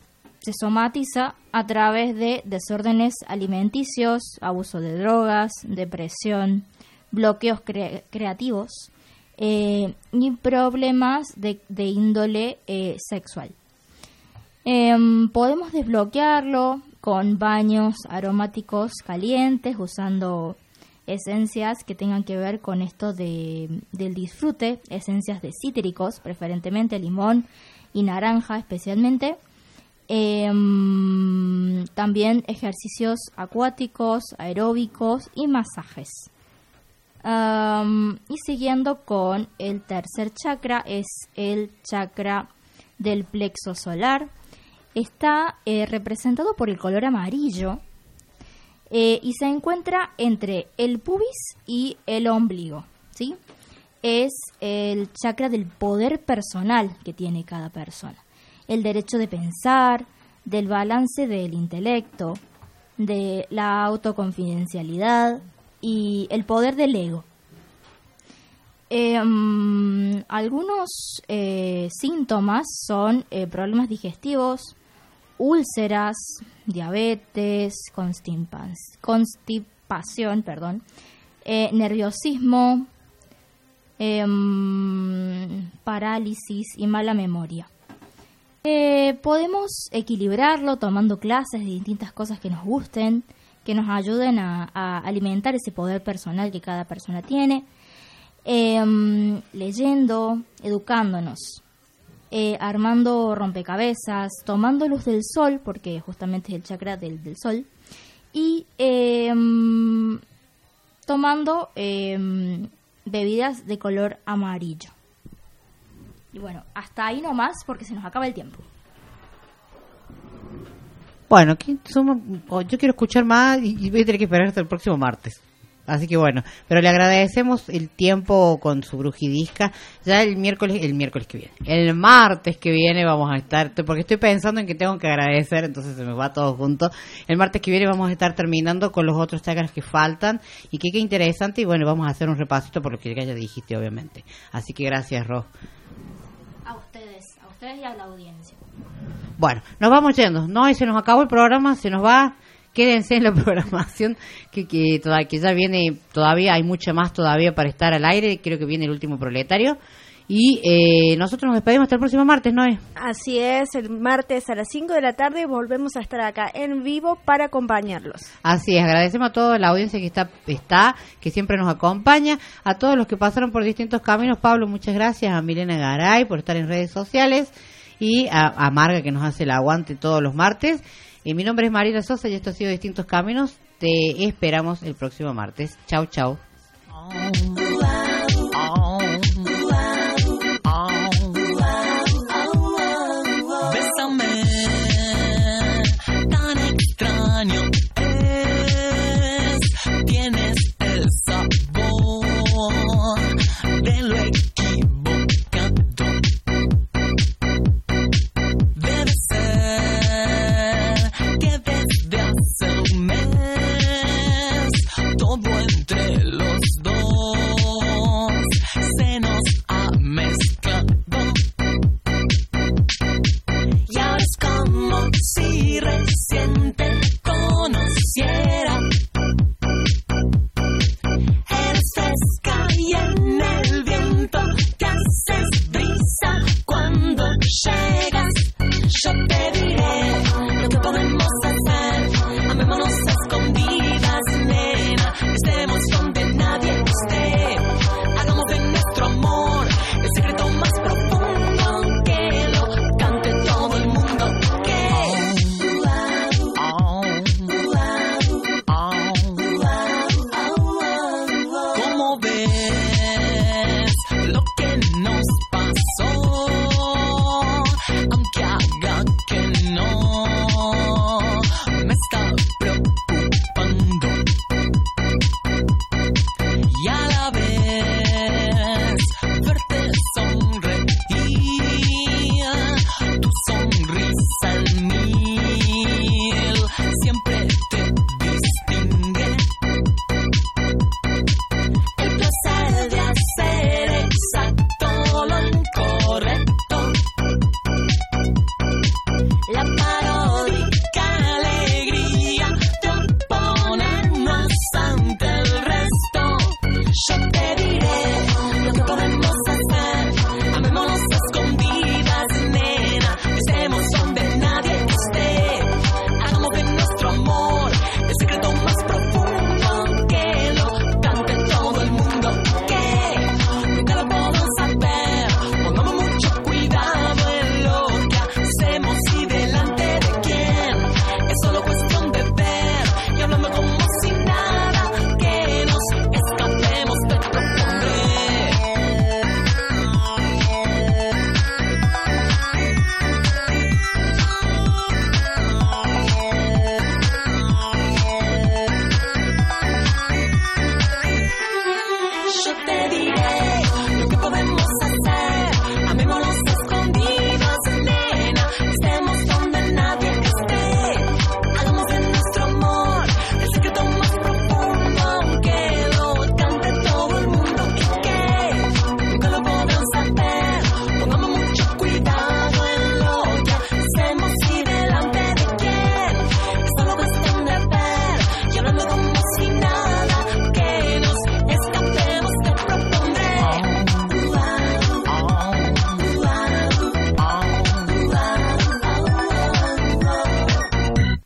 somatiza a través de desórdenes alimenticios, abuso de drogas, depresión, bloqueos cre- creativos eh, y problemas de, de índole eh, sexual. Em, podemos desbloquearlo con baños aromáticos calientes, usando esencias que tengan que ver con esto de, del disfrute, esencias de cítricos, preferentemente limón y naranja especialmente. Em, también ejercicios acuáticos, aeróbicos y masajes. Y siguiendo con el tercer chakra es el chakra del plexo solar. está eh, representado por el color amarillo eh, y se encuentra entre el pubis y el ombligo, ¿sí? Es el chakra del poder personal que tiene cada persona. El derecho de pensar, del balance del intelecto, de la autoconfidencialidad y el poder del ego. Mm, algunos eh, síntomas son eh, problemas digestivos, úlceras, diabetes, constipa- constipación, perdón, eh, nerviosismo, mm, parálisis y mala memoria. Podemos equilibrarlo tomando clases de distintas cosas que nos gusten, que nos ayuden a, alimentar ese poder personal que cada persona tiene, em, leyendo, educándonos, eh, armando rompecabezas, tomando luz del sol, porque justamente es el chakra del, del sol, y em, tomando em, bebidas de color amarillo. Y bueno, hasta ahí nomás porque se nos acaba el tiempo. Bueno, ¿qué somos? yo quiero escuchar más y, voy a tener que esperar hasta el próximo martes. Así que bueno, pero le agradecemos el tiempo con su brujidisca. Ya el miércoles, el miércoles que viene, el martes que viene vamos a estar, porque estoy pensando en que tengo que agradecer, entonces se me va todo junto. El martes que viene vamos a estar terminando con los otros chakras que faltan y qué interesante y bueno, vamos a hacer un repasito por lo que ya dijiste obviamente. Así que gracias, Ro. A ustedes, a ustedes y a la audiencia. Bueno, nos vamos yendo. No, y se nos acabó el programa, se nos va. Quédense en la programación que, que, toda- que ya viene, todavía hay mucha más todavía para estar al aire. Creo que viene el último proletario. Y eh, nosotros nos despedimos hasta el próximo martes, ¿no? Así es, el martes a las 5 de la tarde volvemos a estar acá en vivo para acompañarlos. Así es, agradecemos a toda la audiencia que está, está, que siempre nos acompaña, a todos los que pasaron por distintos caminos. Pablo, muchas gracias, a Milena Garay por estar en redes sociales y a, a Marga que nos hace el aguante todos los martes. Y mi nombre es Mariela Sosa y esto ha sido Distintos Caminos. Te esperamos el próximo martes. Chau, chau.